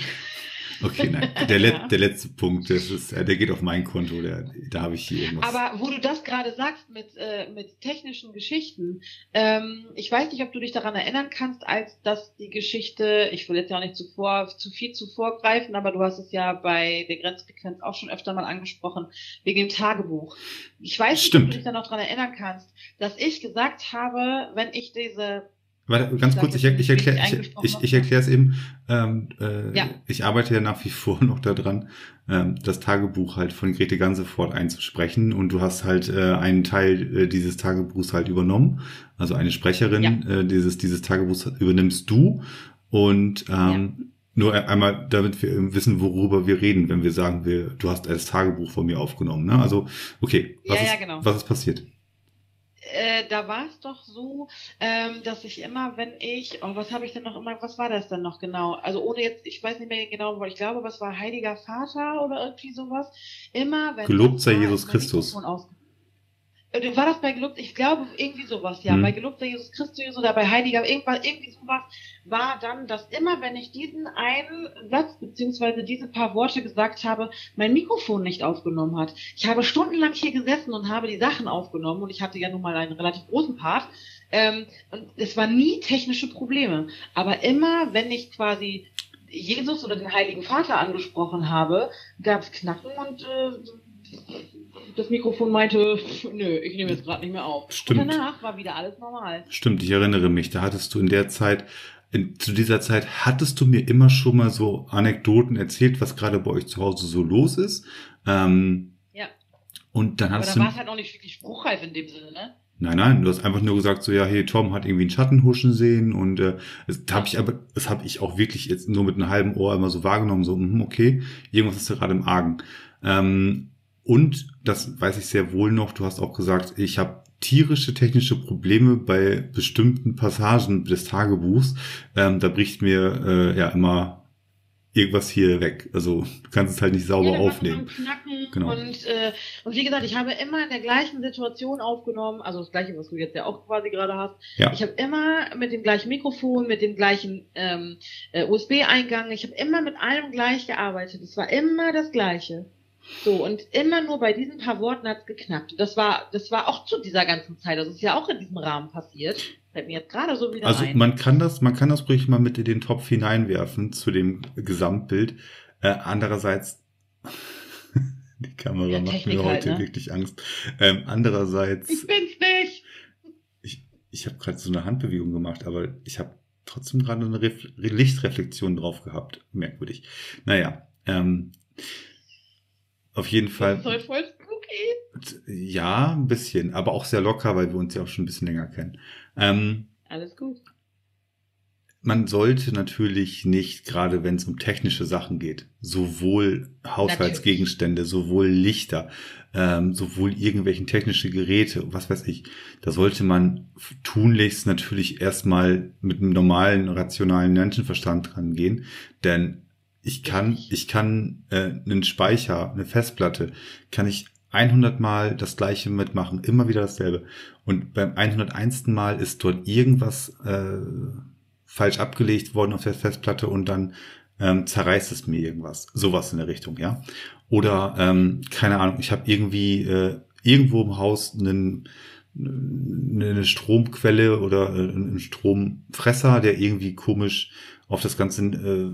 S2: Okay, nein. Der, Let der letzte Punkt, ist, äh, der geht auf mein Konto, der, da habe ich hier irgendwas.
S3: Aber wo du das gerade sagst mit, äh, mit technischen Geschichten, ähm, ich weiß nicht, ob du dich daran erinnern kannst, als dass die Geschichte, ich will jetzt ja auch nicht zuvor, zu viel zuvor greifen, aber du hast es ja bei der Grenzfrequenz auch schon öfter mal angesprochen, wegen dem Tagebuch. Ich weiß nicht, ob du dich da noch daran erinnern kannst, dass ich gesagt habe, wenn ich diese
S2: Warte, ganz kurz, ich, ich erkläre ich, ich, ich erkläre es eben. Ähm, äh, ja. Ich arbeite ja nach wie vor noch daran, ähm, das Tagebuch halt von Grete Gansefort einzusprechen. Und du hast halt äh, einen Teil äh, dieses Tagebuchs halt übernommen. Also eine Sprecherin ja. äh, dieses, dieses Tagebuchs übernimmst du. Und ähm, ja. nur einmal, damit wir wissen, worüber wir reden, wenn wir sagen, wir, du hast das Tagebuch von mir aufgenommen. Ne? Also, okay, was, ist, genau. was ist passiert?
S3: Äh, da war es doch so, ähm, dass ich immer, wenn ich, oh, was habe ich denn noch immer, was war das denn noch genau? Also ohne jetzt, ich weiß nicht mehr genau, weil ich glaube, was war Heiliger Vater oder irgendwie sowas. Immer, wenn
S2: Gelobt sei Jesus Christus.
S3: Äh, war das bei Gelobt? Ich glaube irgendwie sowas, ja. Hm. Bei Gelobt sei Jesus Christus oder bei Heiliger, irgendwas, irgendwie sowas war dann, dass immer, wenn ich diesen einen Satz beziehungsweise diese paar Worte gesagt habe, mein Mikrofon nicht aufgenommen hat. Ich habe stundenlang hier gesessen und habe die Sachen aufgenommen und ich hatte ja nun mal einen relativ großen Part. Ähm, und es waren nie technische Probleme. Aber immer, wenn ich quasi Jesus oder den Heiligen Vater angesprochen habe, gab es Knacken und äh, das Mikrofon meinte, nö, ich nehme jetzt gerade nicht mehr auf.
S2: Stimmt.
S3: Und danach war wieder alles normal.
S2: Stimmt, ich erinnere mich, da hattest du in der Zeit, in, zu dieser Zeit hattest du mir immer schon mal so Anekdoten erzählt, was gerade bei euch zu Hause so los ist. Ähm,
S3: Ja.
S2: und dann
S3: Aber
S2: hast
S3: da
S2: du.
S3: war es halt auch nicht wirklich spruchreif in dem Sinne, ne?
S2: Nein, nein, du hast einfach nur gesagt, so ja, hey, Tom hat irgendwie einen Schatten huschen sehen und äh, das habe ich aber, das habe ich auch wirklich jetzt nur mit einem halben Ohr immer so wahrgenommen, so, mhm, okay, irgendwas ist da gerade im Argen. Ähm, und das weiß ich sehr wohl noch, du hast auch gesagt, ich habe tierische technische Probleme bei bestimmten Passagen des Tagebuchs. Ähm, da bricht mir äh, ja immer irgendwas hier weg. Also du kannst es halt nicht sauber
S3: ja,
S2: aufnehmen. Genau.
S3: und, äh, und wie gesagt, ich habe immer in der gleichen Situation aufgenommen, also das gleiche, was du jetzt ja auch quasi gerade hast.
S2: Ja.
S3: Ich habe immer mit dem gleichen Mikrofon, mit dem gleichen ähm, äh, USB-Eingang, ich habe immer mit allem gleich gearbeitet. Es war immer das Gleiche. So, und immer nur bei diesen paar Worten hat's geknackt. Das war, das war auch zu dieser ganzen Zeit. Das ist ja auch in diesem Rahmen passiert. Fällt mir jetzt gerade so wieder
S2: Also
S3: ein.
S2: man kann das, man kann das ruhig mal mit in den Topf hineinwerfen zu dem Gesamtbild. Äh, andererseits, die Kamera
S3: Ja,
S2: macht
S3: Technik
S2: mir
S3: halt,
S2: heute
S3: ne?
S2: wirklich Angst. Ähm, andererseits,
S3: ich bin's nicht!
S2: ich, ich habe gerade so eine Handbewegung gemacht, aber ich habe trotzdem gerade eine Ref Lichtreflexion drauf gehabt. Merkwürdig. Naja, ähm, auf jeden Fall.
S3: Das soll voll spooky.
S2: Ja, ein bisschen, aber auch sehr locker, weil wir uns ja auch schon ein bisschen länger kennen. Ähm,
S3: Alles gut.
S2: man sollte natürlich nicht, gerade wenn es um technische Sachen geht, sowohl Haushaltsgegenstände, sowohl Lichter, ähm, sowohl irgendwelchen technische Geräte, was weiß ich, da sollte man tunlichst natürlich erstmal mit einem normalen, rationalen Menschenverstand dran gehen, denn ich kann, ich kann äh, einen Speicher, eine Festplatte, kann ich 100 Mal das gleiche mitmachen, immer wieder dasselbe. Und beim 101. Mal ist dort irgendwas äh, falsch abgelegt worden auf der Festplatte und dann ähm, zerreißt es mir irgendwas. Sowas in der Richtung, ja. Oder, ähm, keine Ahnung, ich habe irgendwie äh, irgendwo im Haus einen, eine Stromquelle oder äh, einen Stromfresser, der irgendwie komisch auf das ganze äh,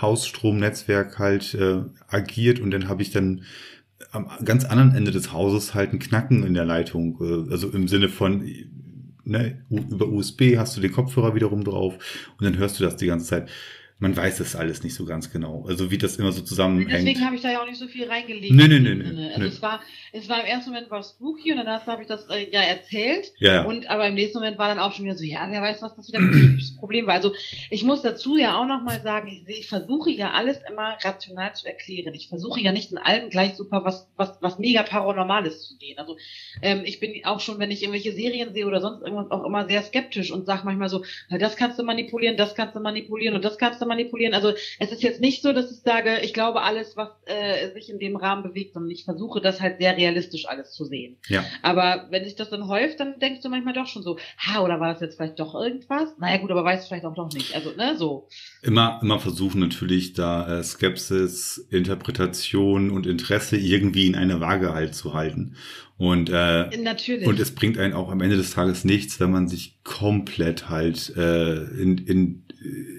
S2: Hausstromnetzwerk halt äh, agiert und dann habe ich dann am ganz anderen Ende des Hauses halt ein Knacken in der Leitung, äh, also im Sinne von ne, über USB hast du den Kopfhörer wiederum drauf und dann hörst du das die ganze Zeit. Man weiß es alles nicht so ganz genau, also wie das immer so zusammenhängt.
S3: Deswegen habe ich da ja auch nicht so viel reingelegt.
S2: Nee, nee, nee, nee.
S3: Also
S2: nee.
S3: es war, es war im ersten Moment war es spooky und danach habe ich das äh, ja erzählt.
S2: ja.
S3: Und aber im nächsten Moment war dann auch schon wieder so, ja, wer weiß, was das wieder ein Problem war. Also ich muss dazu ja auch nochmal sagen, ich, ich versuche ja alles immer rational zu erklären. Ich versuche ja nicht in allem gleich super was, was, was mega Paranormales zu sehen. Also ähm, ich bin auch schon, wenn ich irgendwelche Serien sehe oder sonst irgendwas, auch immer sehr skeptisch und sage manchmal so, das kannst du manipulieren, das kannst du manipulieren und das kannst du manipulieren. Also es ist jetzt nicht so, dass ich sage, ich glaube alles, was äh, sich in dem Rahmen bewegt, sondern ich versuche das halt sehr realistisch alles zu sehen.
S2: ja.
S3: Aber wenn sich das dann häuft, dann denkst du manchmal doch schon so, ha, oder war das jetzt vielleicht doch irgendwas? Naja gut, aber weißt du vielleicht auch doch nicht. Also, ne, so.
S2: Immer, immer versuchen natürlich da äh, Skepsis, Interpretation und Interesse irgendwie in eine Waage halt zu halten. Und äh,
S3: Natürlich.
S2: Und es bringt einen auch am Ende des Tages nichts, wenn man sich komplett halt äh, in, in,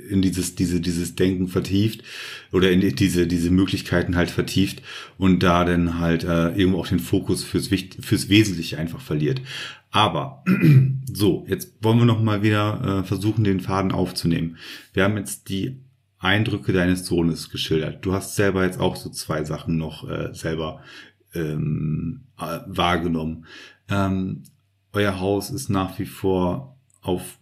S2: in dieses, diese, dieses Denken vertieft oder in diese, diese Möglichkeiten halt vertieft und da dann halt äh, irgendwo auch den Fokus fürs, Wicht fürs Wesentliche einfach verliert. Aber so, jetzt wollen wir noch mal wieder äh, versuchen, den Faden aufzunehmen. Wir haben jetzt die Eindrücke deines Sohnes geschildert. Du hast selber jetzt auch so zwei Sachen noch äh, selber ähm, äh, wahrgenommen. Ähm, euer Haus ist nach wie vor auf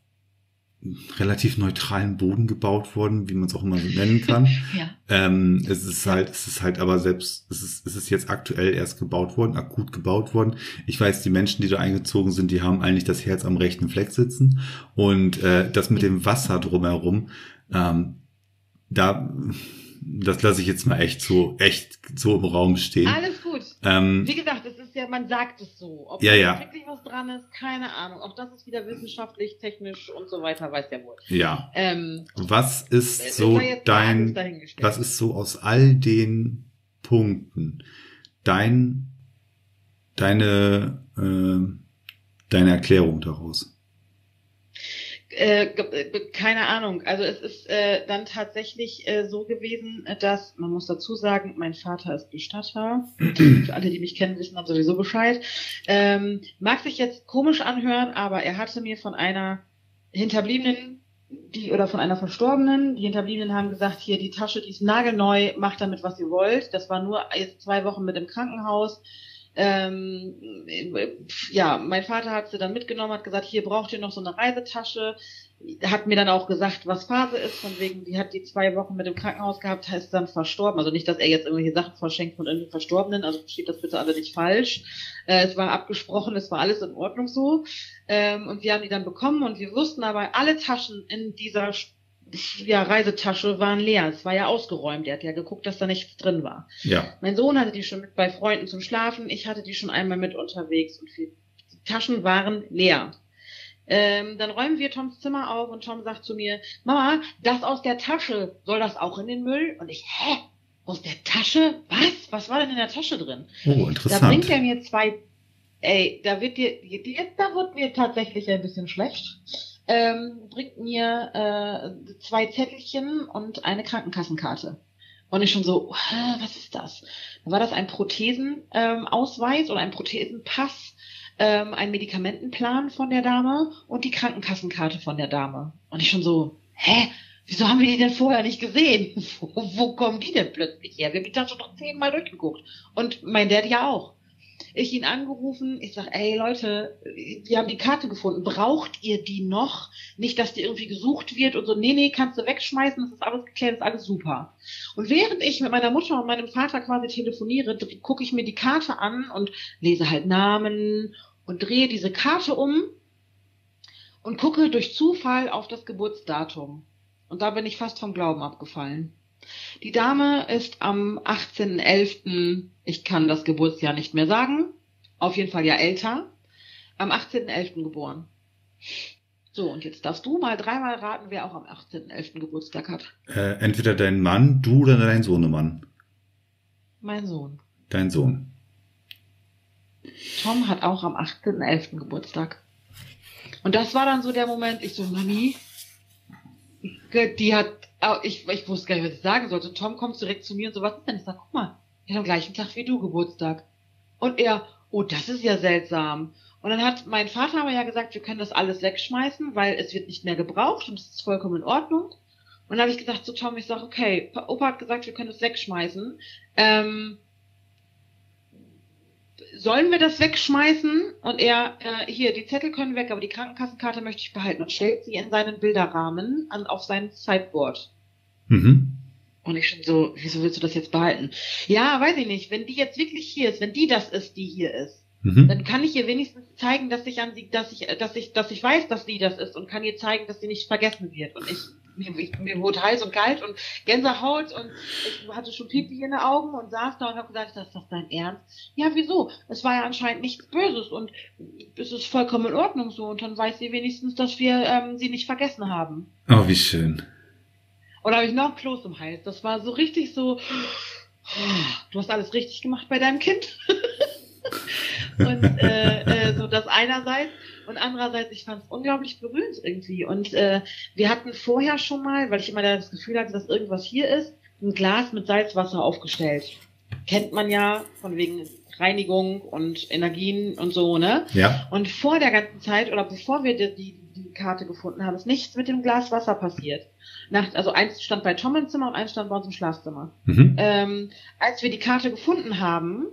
S2: relativ neutralen Boden gebaut worden, wie man es auch immer so nennen kann.
S3: ja.
S2: Ähm, es ist halt, es ist halt aber selbst, es ist, es ist jetzt aktuell erst gebaut worden, akut gebaut worden. Ich weiß, die Menschen, die da eingezogen sind, die haben eigentlich das Herz am rechten Fleck sitzen. Und äh, das mit dem Wasser drumherum, ähm, da, das lasse ich jetzt mal echt so, echt so im Raum stehen.
S3: Alles gut.
S2: Ähm,
S3: Wie gesagt, es ist ja, man sagt es so. Ob
S2: Ja,
S3: da
S2: ja.
S3: wirklich was dran ist, keine Ahnung. Auch das ist wieder wissenschaftlich, technisch und so weiter, weiß der wohl.
S2: ja.
S3: Ähm,
S2: Was ist so
S3: jetzt mal alles
S2: dein, was ist so aus all den Punkten dein, deine, äh, deine Erklärung daraus?
S3: Äh, äh, keine Ahnung. Also es ist äh, dann tatsächlich äh, so gewesen, dass, man muss dazu sagen, mein Vater ist Bestatter. Für alle, die mich kennen, wissen dann sowieso Bescheid. Ähm, mag sich jetzt komisch anhören, aber er hatte mir von einer Hinterbliebenen, die oder von einer Verstorbenen, die Hinterbliebenen haben gesagt, hier die Tasche, die ist nagelneu, macht damit, was ihr wollt. Das war nur jetzt zwei Wochen mit im Krankenhaus ähm, ja, mein Vater hat sie dann mitgenommen, hat gesagt, hier braucht ihr noch so eine Reisetasche. Hat mir dann auch gesagt, was Phase ist, von wegen, die hat die zwei Wochen mit dem Krankenhaus gehabt, ist dann verstorben. Also nicht, dass er jetzt irgendwelche Sachen verschenkt von irgendwie Verstorbenen, also versteht das bitte alle nicht falsch. Äh, es war abgesprochen, es war alles in Ordnung so. Ähm, und wir haben die dann bekommen und wir wussten aber, alle Taschen in dieser ja, Reisetasche waren leer. Es war ja ausgeräumt. Er hat ja geguckt, dass da nichts drin war.
S2: Ja.
S3: Mein Sohn hatte die schon mit bei Freunden zum Schlafen. Ich hatte die schon einmal mit unterwegs und die Taschen waren leer. Ähm, dann räumen wir Toms Zimmer auf und Tom sagt zu mir, Mama, das aus der Tasche, soll das auch in den Müll? Und ich, hä? Aus der Tasche? Was? Was war denn in der Tasche drin?
S2: Oh, interessant.
S3: Da bringt er mir zwei, ey, da wird dir, da wird mir tatsächlich ein bisschen schlecht ähm, bringt mir äh, zwei Zettelchen und eine Krankenkassenkarte. Und ich schon so, was ist das? Dann war das ein Prothesenausweis ähm, oder ein Prothesenpass, ähm, ein Medikamentenplan von der Dame und die Krankenkassenkarte von der Dame. Und ich schon so, hä? Wieso haben wir die denn vorher nicht gesehen? wo, wo kommen die denn plötzlich her? Wir haben die Tasche doch zehnmal durchgeguckt. Und mein Dad ja auch ich ihn angerufen, ich sag, ey Leute, wir haben die Karte gefunden, braucht ihr die noch? Nicht, dass die irgendwie gesucht wird und so, nee, nee, kannst du wegschmeißen, das ist alles geklärt, das ist alles super. Und während ich mit meiner Mutter und meinem Vater quasi telefoniere, gucke ich mir die Karte an und lese halt Namen und drehe diese Karte um und gucke durch Zufall auf das Geburtsdatum. Und da bin ich fast vom Glauben abgefallen. Die Dame ist am 18.11., ich kann das Geburtsjahr nicht mehr sagen, auf jeden Fall ja älter, am 18.11. geboren. So, und jetzt darfst du mal dreimal raten, wer auch am 18.11. Geburtstag hat.
S2: Äh, entweder dein Mann, du oder dein Sohnemann.
S3: Mein Sohn.
S2: Dein Sohn.
S3: Tom hat auch am 18.11. Geburtstag. Und das war dann so der Moment, ich so, Mami, die hat ich, ich wusste gar nicht, was ich sagen sollte. Tom kommt direkt zu mir und so, was ist denn? Ich sag, guck mal, hat am gleichen Tag wie du Geburtstag. Und er, oh, das ist ja seltsam. Und dann hat mein Vater aber ja gesagt, wir können das alles wegschmeißen, weil es wird nicht mehr gebraucht und es ist vollkommen in Ordnung. Und dann habe ich gesagt zu Tom, ich sag, okay, Opa hat gesagt, wir können das wegschmeißen. Ähm, sollen wir das wegschmeißen? Und er, äh, hier, die Zettel können weg, aber die Krankenkassenkarte möchte ich behalten und stellt sie in seinen Bilderrahmen an, auf sein Sideboard. Mhm. Und ich schon so, wieso willst du das jetzt behalten? Ja, weiß ich nicht. Wenn die jetzt wirklich hier ist, wenn die das ist, die hier ist, mhm. dann kann ich ihr wenigstens zeigen, dass ich an sie, dass ich, dass ich, dass ich weiß, dass sie das ist und kann ihr zeigen, dass sie nicht vergessen wird. Und ich mir, mir wurde heiß und kalt und Gänsehaut und ich hatte schon Pipi in den Augen und saß da und habe gesagt, ist das dein Ernst? Ja, wieso? Es war ja anscheinend nichts Böses und es ist vollkommen in Ordnung so und dann weiß sie wenigstens, dass wir ähm, sie nicht vergessen haben.
S2: Oh, wie schön.
S3: Und da habe ich noch Kloß im Hals. Das war so richtig so, du hast alles richtig gemacht bei deinem Kind. und äh, äh, so das einerseits und andererseits, ich fand es unglaublich berührend irgendwie. Und äh, wir hatten vorher schon mal, weil ich immer das Gefühl hatte, dass irgendwas hier ist, ein Glas mit Salzwasser aufgestellt. Kennt man ja von wegen Reinigung und Energien und so, ne?
S2: Ja.
S3: Und vor der ganzen Zeit oder bevor wir die, die, die Karte gefunden haben, ist nichts mit dem Glas Wasser passiert. Nach, also eins stand bei Tom im Zimmer und eins stand bei uns im Schlafzimmer. Mhm. Ähm, als wir die Karte gefunden haben,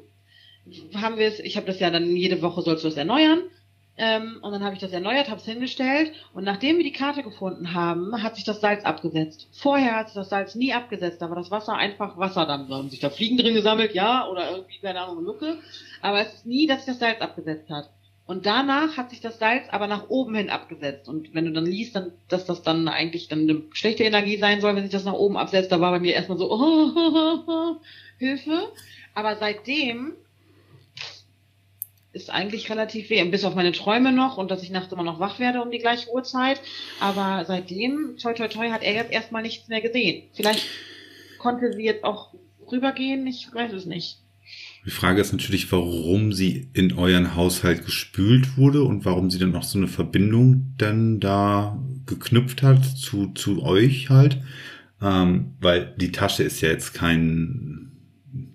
S3: haben wir es, ich habe das ja dann jede Woche sollst du es erneuern, ähm, und dann habe ich das erneuert, habe es hingestellt und nachdem wir die Karte gefunden haben, hat sich das Salz abgesetzt. Vorher hat sich das Salz nie abgesetzt, da war das Wasser einfach Wasser, dann haben sich da Fliegen drin gesammelt, ja, oder irgendwie, keine Ahnung, eine Mücke, aber es ist nie, dass sich das Salz abgesetzt hat. Und danach hat sich das Salz aber nach oben hin abgesetzt. Und wenn du dann liest, dann, dass das dann eigentlich dann eine schlechte Energie sein soll, wenn sich das nach oben absetzt, da war bei mir erstmal so, oh, oh, oh, Hilfe. Aber seitdem ist eigentlich relativ weh, bis auf meine Träume noch und dass ich nachts immer noch wach werde um die gleiche Uhrzeit. Aber seitdem, toi toi toi, hat er jetzt erstmal nichts mehr gesehen. Vielleicht konnte sie jetzt auch rübergehen, ich weiß es nicht.
S2: Die Frage ist natürlich, warum sie in euren Haushalt gespült wurde und warum sie dann auch so eine Verbindung dann da geknüpft hat zu, zu euch halt. Ähm, weil die Tasche ist ja jetzt kein,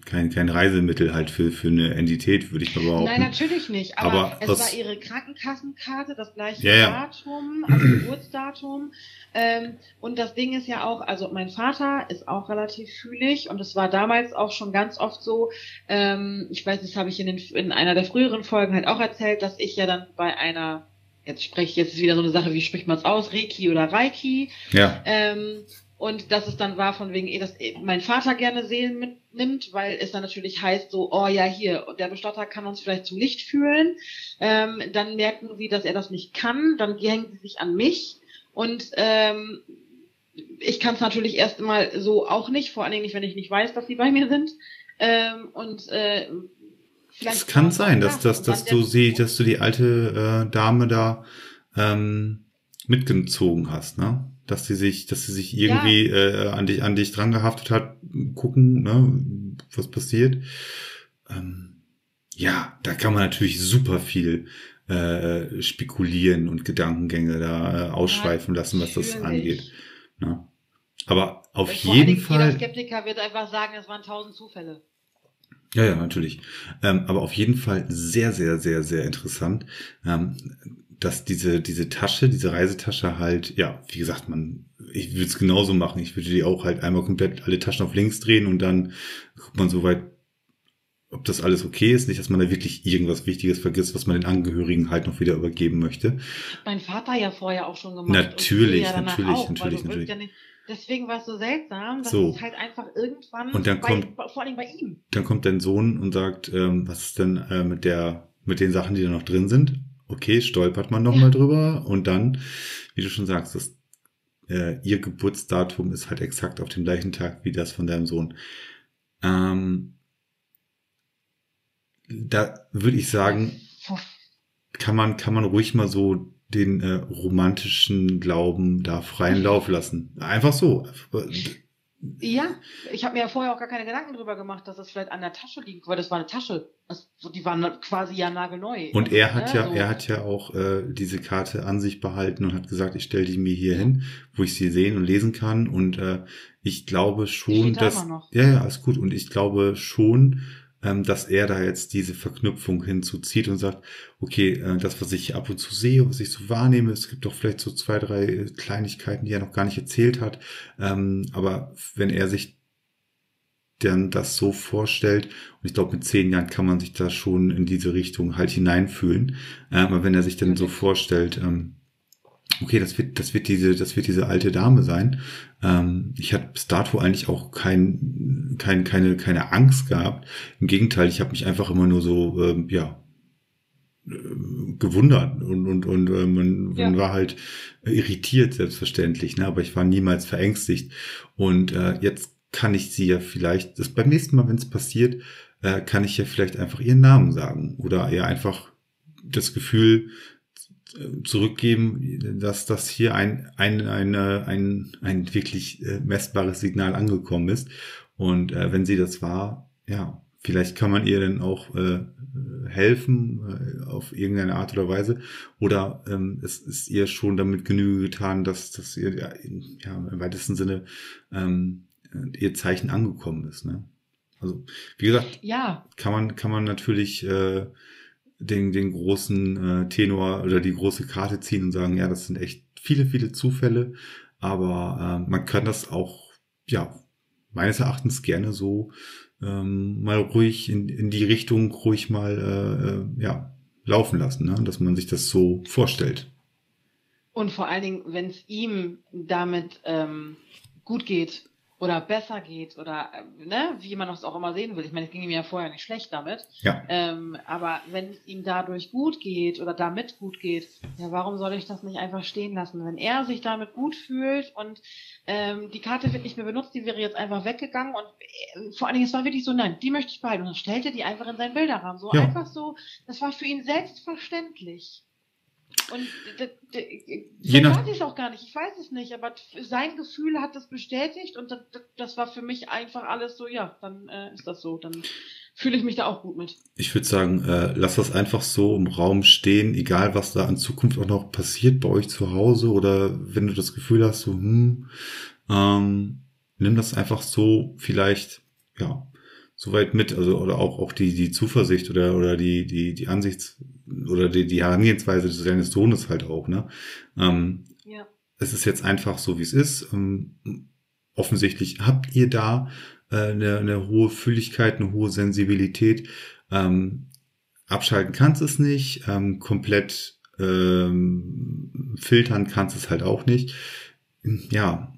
S2: kein, kein Reisemittel halt für, für eine Entität, würde ich mal behaupten.
S3: Nein, natürlich nicht. Aber,
S2: Aber
S3: es
S2: was-
S3: war ihre Krankenkassenkarte, das gleiche
S2: Ja, ja.
S3: Datum, also Geburtsdatum. Ähm, und das Ding ist ja auch, also mein Vater ist auch relativ fühlig und es war damals auch schon ganz oft so, ähm, ich weiß, das habe ich in, den, in einer der früheren Folgen halt auch erzählt, dass ich ja dann bei einer, jetzt spreche ich, jetzt ist wieder so eine Sache, wie spricht man es aus, Reiki oder Reiki,
S2: Ja,
S3: ähm, und dass es dann war von wegen, eh, dass eh mein Vater gerne Seelen mitnimmt, weil es dann natürlich heißt so, oh ja, hier, der Bestatter kann uns vielleicht zum Licht fühlen. Ähm, dann merken sie, dass er das nicht kann, dann hängen sie sich an mich. Und ähm, ich kann es natürlich erst mal so auch nicht, vor allen Dingen nicht, wenn ich nicht weiß, dass sie bei mir sind. Ähm, und äh, vielleicht
S2: es kann sein, dass,
S3: das.
S2: dass, dass du sie, dass du die alte äh, Dame da ähm, mitgezogen hast, ne? Dass sie sich, dass sie sich irgendwie äh, an dich, an dich dran gehaftet hat, gucken, ne, was passiert. Ähm, ja, da kann man natürlich super viel äh, spekulieren und Gedankengänge da äh, ausschweifen lassen, was das angeht. Ne? Aber auf
S3: allen
S2: jeden Fall.
S3: Jeder Skeptiker wird einfach sagen, es waren tausend Zufälle.
S2: Ja, ja, natürlich. Ähm, aber auf jeden Fall sehr, sehr, sehr, sehr interessant, ähm, dass diese, diese Tasche, diese Reisetasche halt, ja, wie gesagt, man, ich würde es genauso machen. Ich würde die auch halt einmal komplett alle Taschen auf links drehen und dann guckt man so weit, ob das alles okay ist. Nicht, dass man da wirklich irgendwas Wichtiges vergisst, was man den Angehörigen halt noch wieder übergeben möchte.
S3: Mein Vater ja vorher auch schon gemacht.
S2: Natürlich,
S3: ja
S2: natürlich,
S3: auch,
S2: natürlich, natürlich.
S3: Ja nicht, deswegen war es so seltsam, dass
S2: So.
S3: es halt einfach irgendwann
S2: Und dann
S3: bei,
S2: kommt-
S3: vor allem bei ihm.
S2: Dann kommt dein Sohn und sagt, ähm, was ist denn äh, mit der, mit den Sachen, die da noch drin sind? Okay, stolpert man nochmal mal drüber und dann, wie du schon sagst, das, äh, ihr Geburtsdatum ist halt exakt auf dem gleichen Tag wie das von deinem Sohn. Ähm, da würde ich sagen, kann man, kann man ruhig mal so den äh, romantischen Glauben da freien Lauf lassen. Einfach so.
S3: Ja, ich habe mir ja vorher auch gar keine Gedanken drüber gemacht, dass es vielleicht an der Tasche liegt, weil das war eine Tasche. Das, so, die waren quasi ja nagelneu.
S2: Und er hat
S3: Ne,
S2: ja,
S3: so.
S2: er hat ja auch äh, diese Karte an sich behalten und hat gesagt, ich stelle die mir hier hin, wo ich sie sehen und lesen kann. Und äh, ich glaube schon,
S3: da
S2: dass
S3: immer noch.
S2: ja, ja, alles gut. Und ich glaube schon, ähm, dass er da jetzt diese Verknüpfung hinzuzieht und sagt, okay, äh, das, was ich ab und zu sehe, was ich so wahrnehme, es gibt doch vielleicht so zwei, drei äh, Kleinigkeiten, die er noch gar nicht erzählt hat. Ähm, aber wenn er sich dann das so vorstellt, und ich glaube, mit zehn Jahren kann man sich da schon in diese Richtung halt hineinfühlen. Ähm, aber wenn er sich dann so vorstellt, ähm, okay, das wird, das wird diese, das wird diese alte Dame sein. Ähm, ich hatte bis dato eigentlich auch kein, kein, keine, keine Angst gehabt. Im Gegenteil, ich habe mich einfach immer nur so, ähm, ja, äh, gewundert und, und, und äh, man,
S3: Ja.
S2: man war halt irritiert, selbstverständlich, ne? aber ich war niemals verängstigt. Und äh, jetzt kann ich sie ja vielleicht, das beim nächsten Mal, wenn es passiert, äh, kann ich ja vielleicht einfach ihren Namen sagen oder ihr einfach das Gefühl zurückgeben, dass das hier ein, ein, eine, ein, ein wirklich äh, messbares Signal angekommen ist. Und äh, wenn sie das war, ja, vielleicht kann man ihr dann auch äh, helfen äh, auf irgendeine Art oder Weise. Oder ähm, es ist ihr schon damit Genüge getan, dass, dass ihr ja, in, ja, im weitesten Sinne ähm, ihr Zeichen angekommen ist. Ne? Also, wie gesagt,
S3: Ja,
S2: kann man, kann man natürlich äh, den, den großen äh, Tenor oder die große Karte ziehen und sagen, ja, das sind echt viele, viele Zufälle, aber äh, man kann das auch, ja, meines Erachtens gerne so ähm, mal ruhig in, in die Richtung ruhig mal äh, äh, ja, laufen lassen, ne? dass man sich das so vorstellt.
S3: und vor allen Dingen, wenn es ihm damit ähm, gut geht oder besser geht oder äh, ne, wie man das auch immer sehen will. Ich meine, es ging ihm ja vorher nicht schlecht damit.
S2: Ja.
S3: Ähm, aber wenn es ihm dadurch gut geht oder damit gut geht, ja, warum soll ich das nicht einfach stehen lassen? Wenn er sich damit gut fühlt und ähm, die Karte wird nicht mehr benutzt, die wäre jetzt einfach weggegangen und äh, vor allen Dingen, es war wirklich so, nein, die möchte ich behalten. Und dann stellte die einfach in seinen Bilderrahmen. So
S2: Ja.
S3: einfach so, das war für ihn selbstverständlich. Und
S2: Je nach-
S3: sie es auch gar nicht, ich weiß es nicht, aber sein Gefühl hat das bestätigt und das, das war für mich einfach alles so, ja, dann äh, ist das so. Dann fühle ich mich da auch gut mit.
S2: Ich würde sagen, äh, lass das einfach so im Raum stehen, egal was da in Zukunft auch noch passiert bei euch zu Hause oder wenn du das Gefühl hast, so, hm, ähm, nimm das einfach so vielleicht, ja, soweit mit, also oder auch auch die die Zuversicht oder oder die die die Ansichts oder die die Herangehensweise deines Sohnes halt auch, ne? Ähm, ja. Es ist jetzt einfach so, wie es ist. Ähm, offensichtlich habt ihr da äh, eine, eine hohe Fühligkeit, eine hohe Sensibilität. Ähm, abschalten kannst es nicht, ähm, komplett ähm, filtern kannst es halt auch nicht. Ja,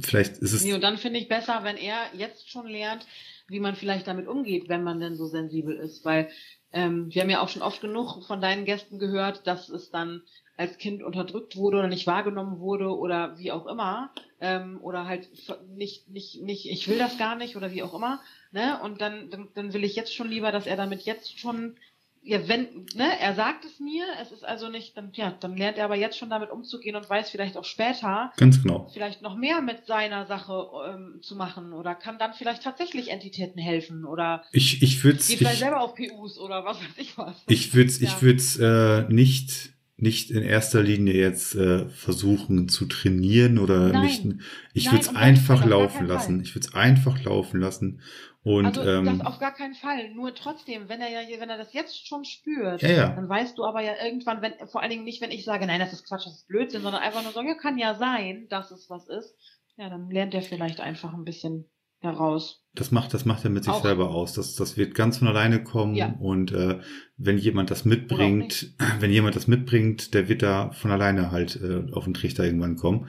S2: vielleicht ist es.
S3: Nee, und dann finde ich besser, wenn er jetzt schon lernt, wie man vielleicht damit umgeht, wenn man denn so sensibel ist. Weil ähm, wir haben ja auch schon oft genug von deinen Gästen gehört, dass es dann als Kind unterdrückt wurde oder nicht wahrgenommen wurde oder wie auch immer ähm, oder halt nicht nicht nicht ich will das gar nicht oder wie auch immer ne und dann, dann dann will ich jetzt schon lieber dass er damit jetzt schon ja wenn ne er sagt es mir es ist also nicht dann ja dann lernt er aber jetzt schon damit umzugehen und weiß vielleicht auch später
S2: ganz genau
S3: vielleicht noch mehr mit seiner Sache ähm, zu machen oder kann dann vielleicht tatsächlich Entitäten helfen oder
S2: ich ich würde
S3: geht vielleicht selber auf PUs oder was weiß ich was
S2: ich würde ja. ich würde äh, nicht nicht in erster Linie jetzt äh, versuchen zu trainieren oder Nein. nicht. Ich würde es einfach laufen lassen. Fall. Ich würde es einfach laufen lassen. Und, also ähm,
S3: das auf gar keinen Fall. Nur trotzdem, wenn er ja, wenn er das jetzt schon spürt,
S2: ja, ja.
S3: dann weißt du aber ja irgendwann, wenn, vor allen Dingen nicht, wenn ich sage, nein, das ist Quatsch, das ist Blödsinn, sondern einfach nur so, ja, kann ja sein, dass es was ist. Ja, dann lernt er vielleicht einfach ein bisschen heraus.
S2: Das macht, das macht er mit sich auch. selber aus. Das, das wird ganz von alleine kommen. Ja. Und äh, wenn jemand das mitbringt, wenn jemand das mitbringt, der wird da von alleine halt äh, auf den Trichter irgendwann kommen.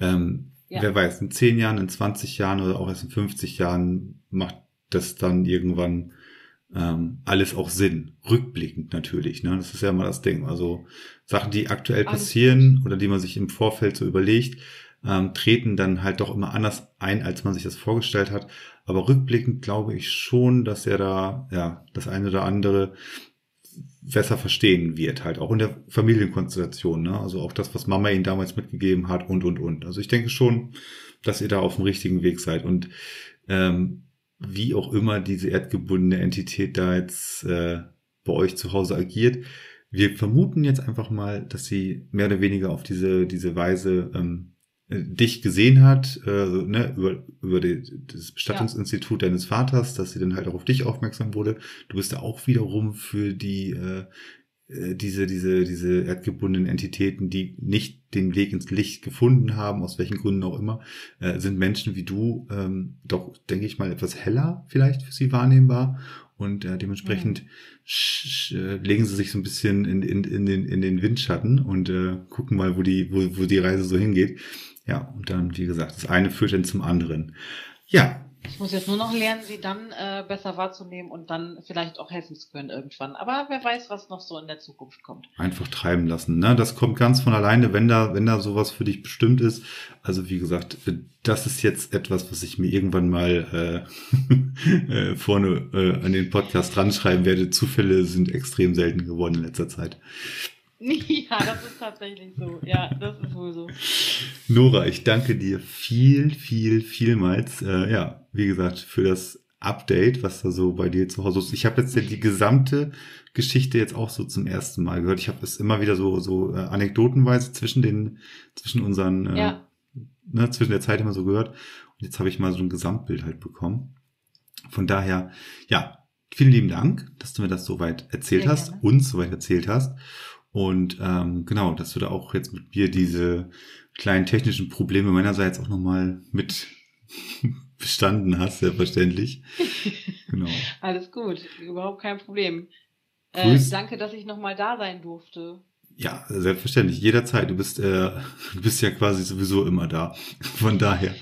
S2: Ähm, ja. Wer weiß, in 10 Jahren, in 20 Jahren oder auch erst in 50 Jahren macht das dann irgendwann ähm, alles auch Sinn. Rückblickend natürlich. Ne? Das ist ja immer das Ding. Also Sachen, die aktuell passieren oder die man sich im Vorfeld so überlegt, ähm, treten dann halt doch immer anders ein, als man sich das vorgestellt hat. Aber rückblickend glaube ich schon, dass er da ja das eine oder andere besser verstehen wird, halt auch in der Familienkonstellation, ne? Also auch das, was Mama ihm damals mitgegeben hat und und und. Also ich denke schon, dass ihr da auf dem richtigen Weg seid und ähm, wie auch immer diese erdgebundene Entität da jetzt äh, bei euch zu Hause agiert. Wir vermuten jetzt einfach mal, dass sie mehr oder weniger auf diese diese Weise ähm, dich gesehen hat, äh, ne, über, über die, das Bestattungsinstitut ja. deines Vaters, dass sie dann halt auch auf dich aufmerksam wurde. Du bist da auch wiederum für die äh, äh, diese, diese, diese erdgebundenen Entitäten, die nicht den Weg ins Licht gefunden haben, aus welchen Gründen auch immer, äh, sind Menschen wie du ähm, doch, denke ich mal, etwas heller vielleicht für sie wahrnehmbar. Und äh, dementsprechend mhm. äh, legen sie sich so ein bisschen in, in, in, den, in den Windschatten und äh, gucken mal, wo die, wo, wo die Reise so hingeht. Ja, und dann, wie gesagt, das eine führt dann zum anderen. Ja.
S3: Ich muss jetzt nur noch lernen, sie dann äh, besser wahrzunehmen und dann vielleicht auch helfen zu können irgendwann. Aber wer weiß, was noch so in der Zukunft kommt.
S2: Einfach treiben lassen, ne? Das kommt ganz von alleine, wenn da, wenn da sowas für dich bestimmt ist. Also wie gesagt, das ist jetzt etwas, was ich mir irgendwann mal äh, äh, vorne äh, an den Podcast dran schreiben werde. Zufälle sind extrem selten geworden in letzter Zeit.
S3: Ja, das ist tatsächlich so. Ja, das ist wohl so.
S2: Nora, ich danke dir viel, viel, vielmals. Äh, ja, wie gesagt, für das Update, was da so bei dir zu Hause ist. Ich habe jetzt ja die gesamte Geschichte jetzt auch so zum ersten Mal gehört. Ich habe es immer wieder so so äh, anekdotenweise zwischen den zwischen unseren äh, ja. ne, zwischen der Zeit immer so gehört. Und jetzt habe ich mal so ein Gesamtbild halt bekommen. Von daher, ja, vielen lieben Dank, dass du mir das soweit erzählt Sehr hast, gerne. uns soweit erzählt hast. Und ähm, genau, dass du da auch jetzt mit mir diese kleinen technischen Probleme meinerseits auch nochmal mit bestanden hast, selbstverständlich.
S3: Genau. Alles gut, überhaupt kein Problem. Äh, danke, dass ich nochmal da sein durfte.
S2: Ja, selbstverständlich, jederzeit. Du bist, äh, du bist ja quasi sowieso immer da. Von daher.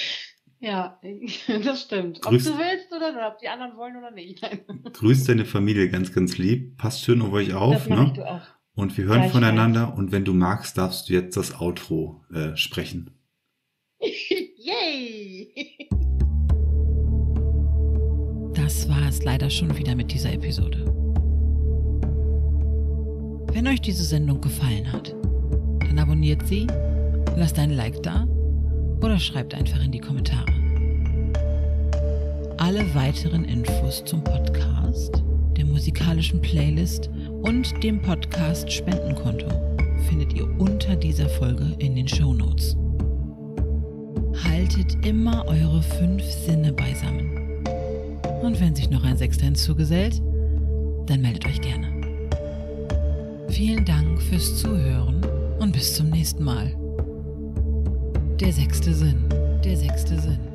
S3: ja, das stimmt. Grüß, ob du willst oder, oder ob die anderen wollen oder nicht.
S2: Grüß deine Familie ganz, ganz lieb. Passt schön auf euch auf. Das ne? du auch. Und wir hören voneinander und wenn du magst, darfst du jetzt das Outro äh, sprechen.
S3: Yay!
S1: Das war es leider schon wieder mit dieser Episode. Wenn euch diese Sendung gefallen hat, dann abonniert sie, lasst ein Like da oder schreibt einfach in die Kommentare. Alle weiteren Infos zum Podcast, der musikalischen Playlist und dem Podcast Spendenkonto findet ihr unter dieser Folge in den Show Notes. Haltet immer eure fünf Sinne beisammen. Und wenn sich noch ein Sechster hinzugesellt, dann meldet euch gerne. Vielen Dank fürs Zuhören und bis zum nächsten Mal. Der sechste Sinn, der sechste Sinn.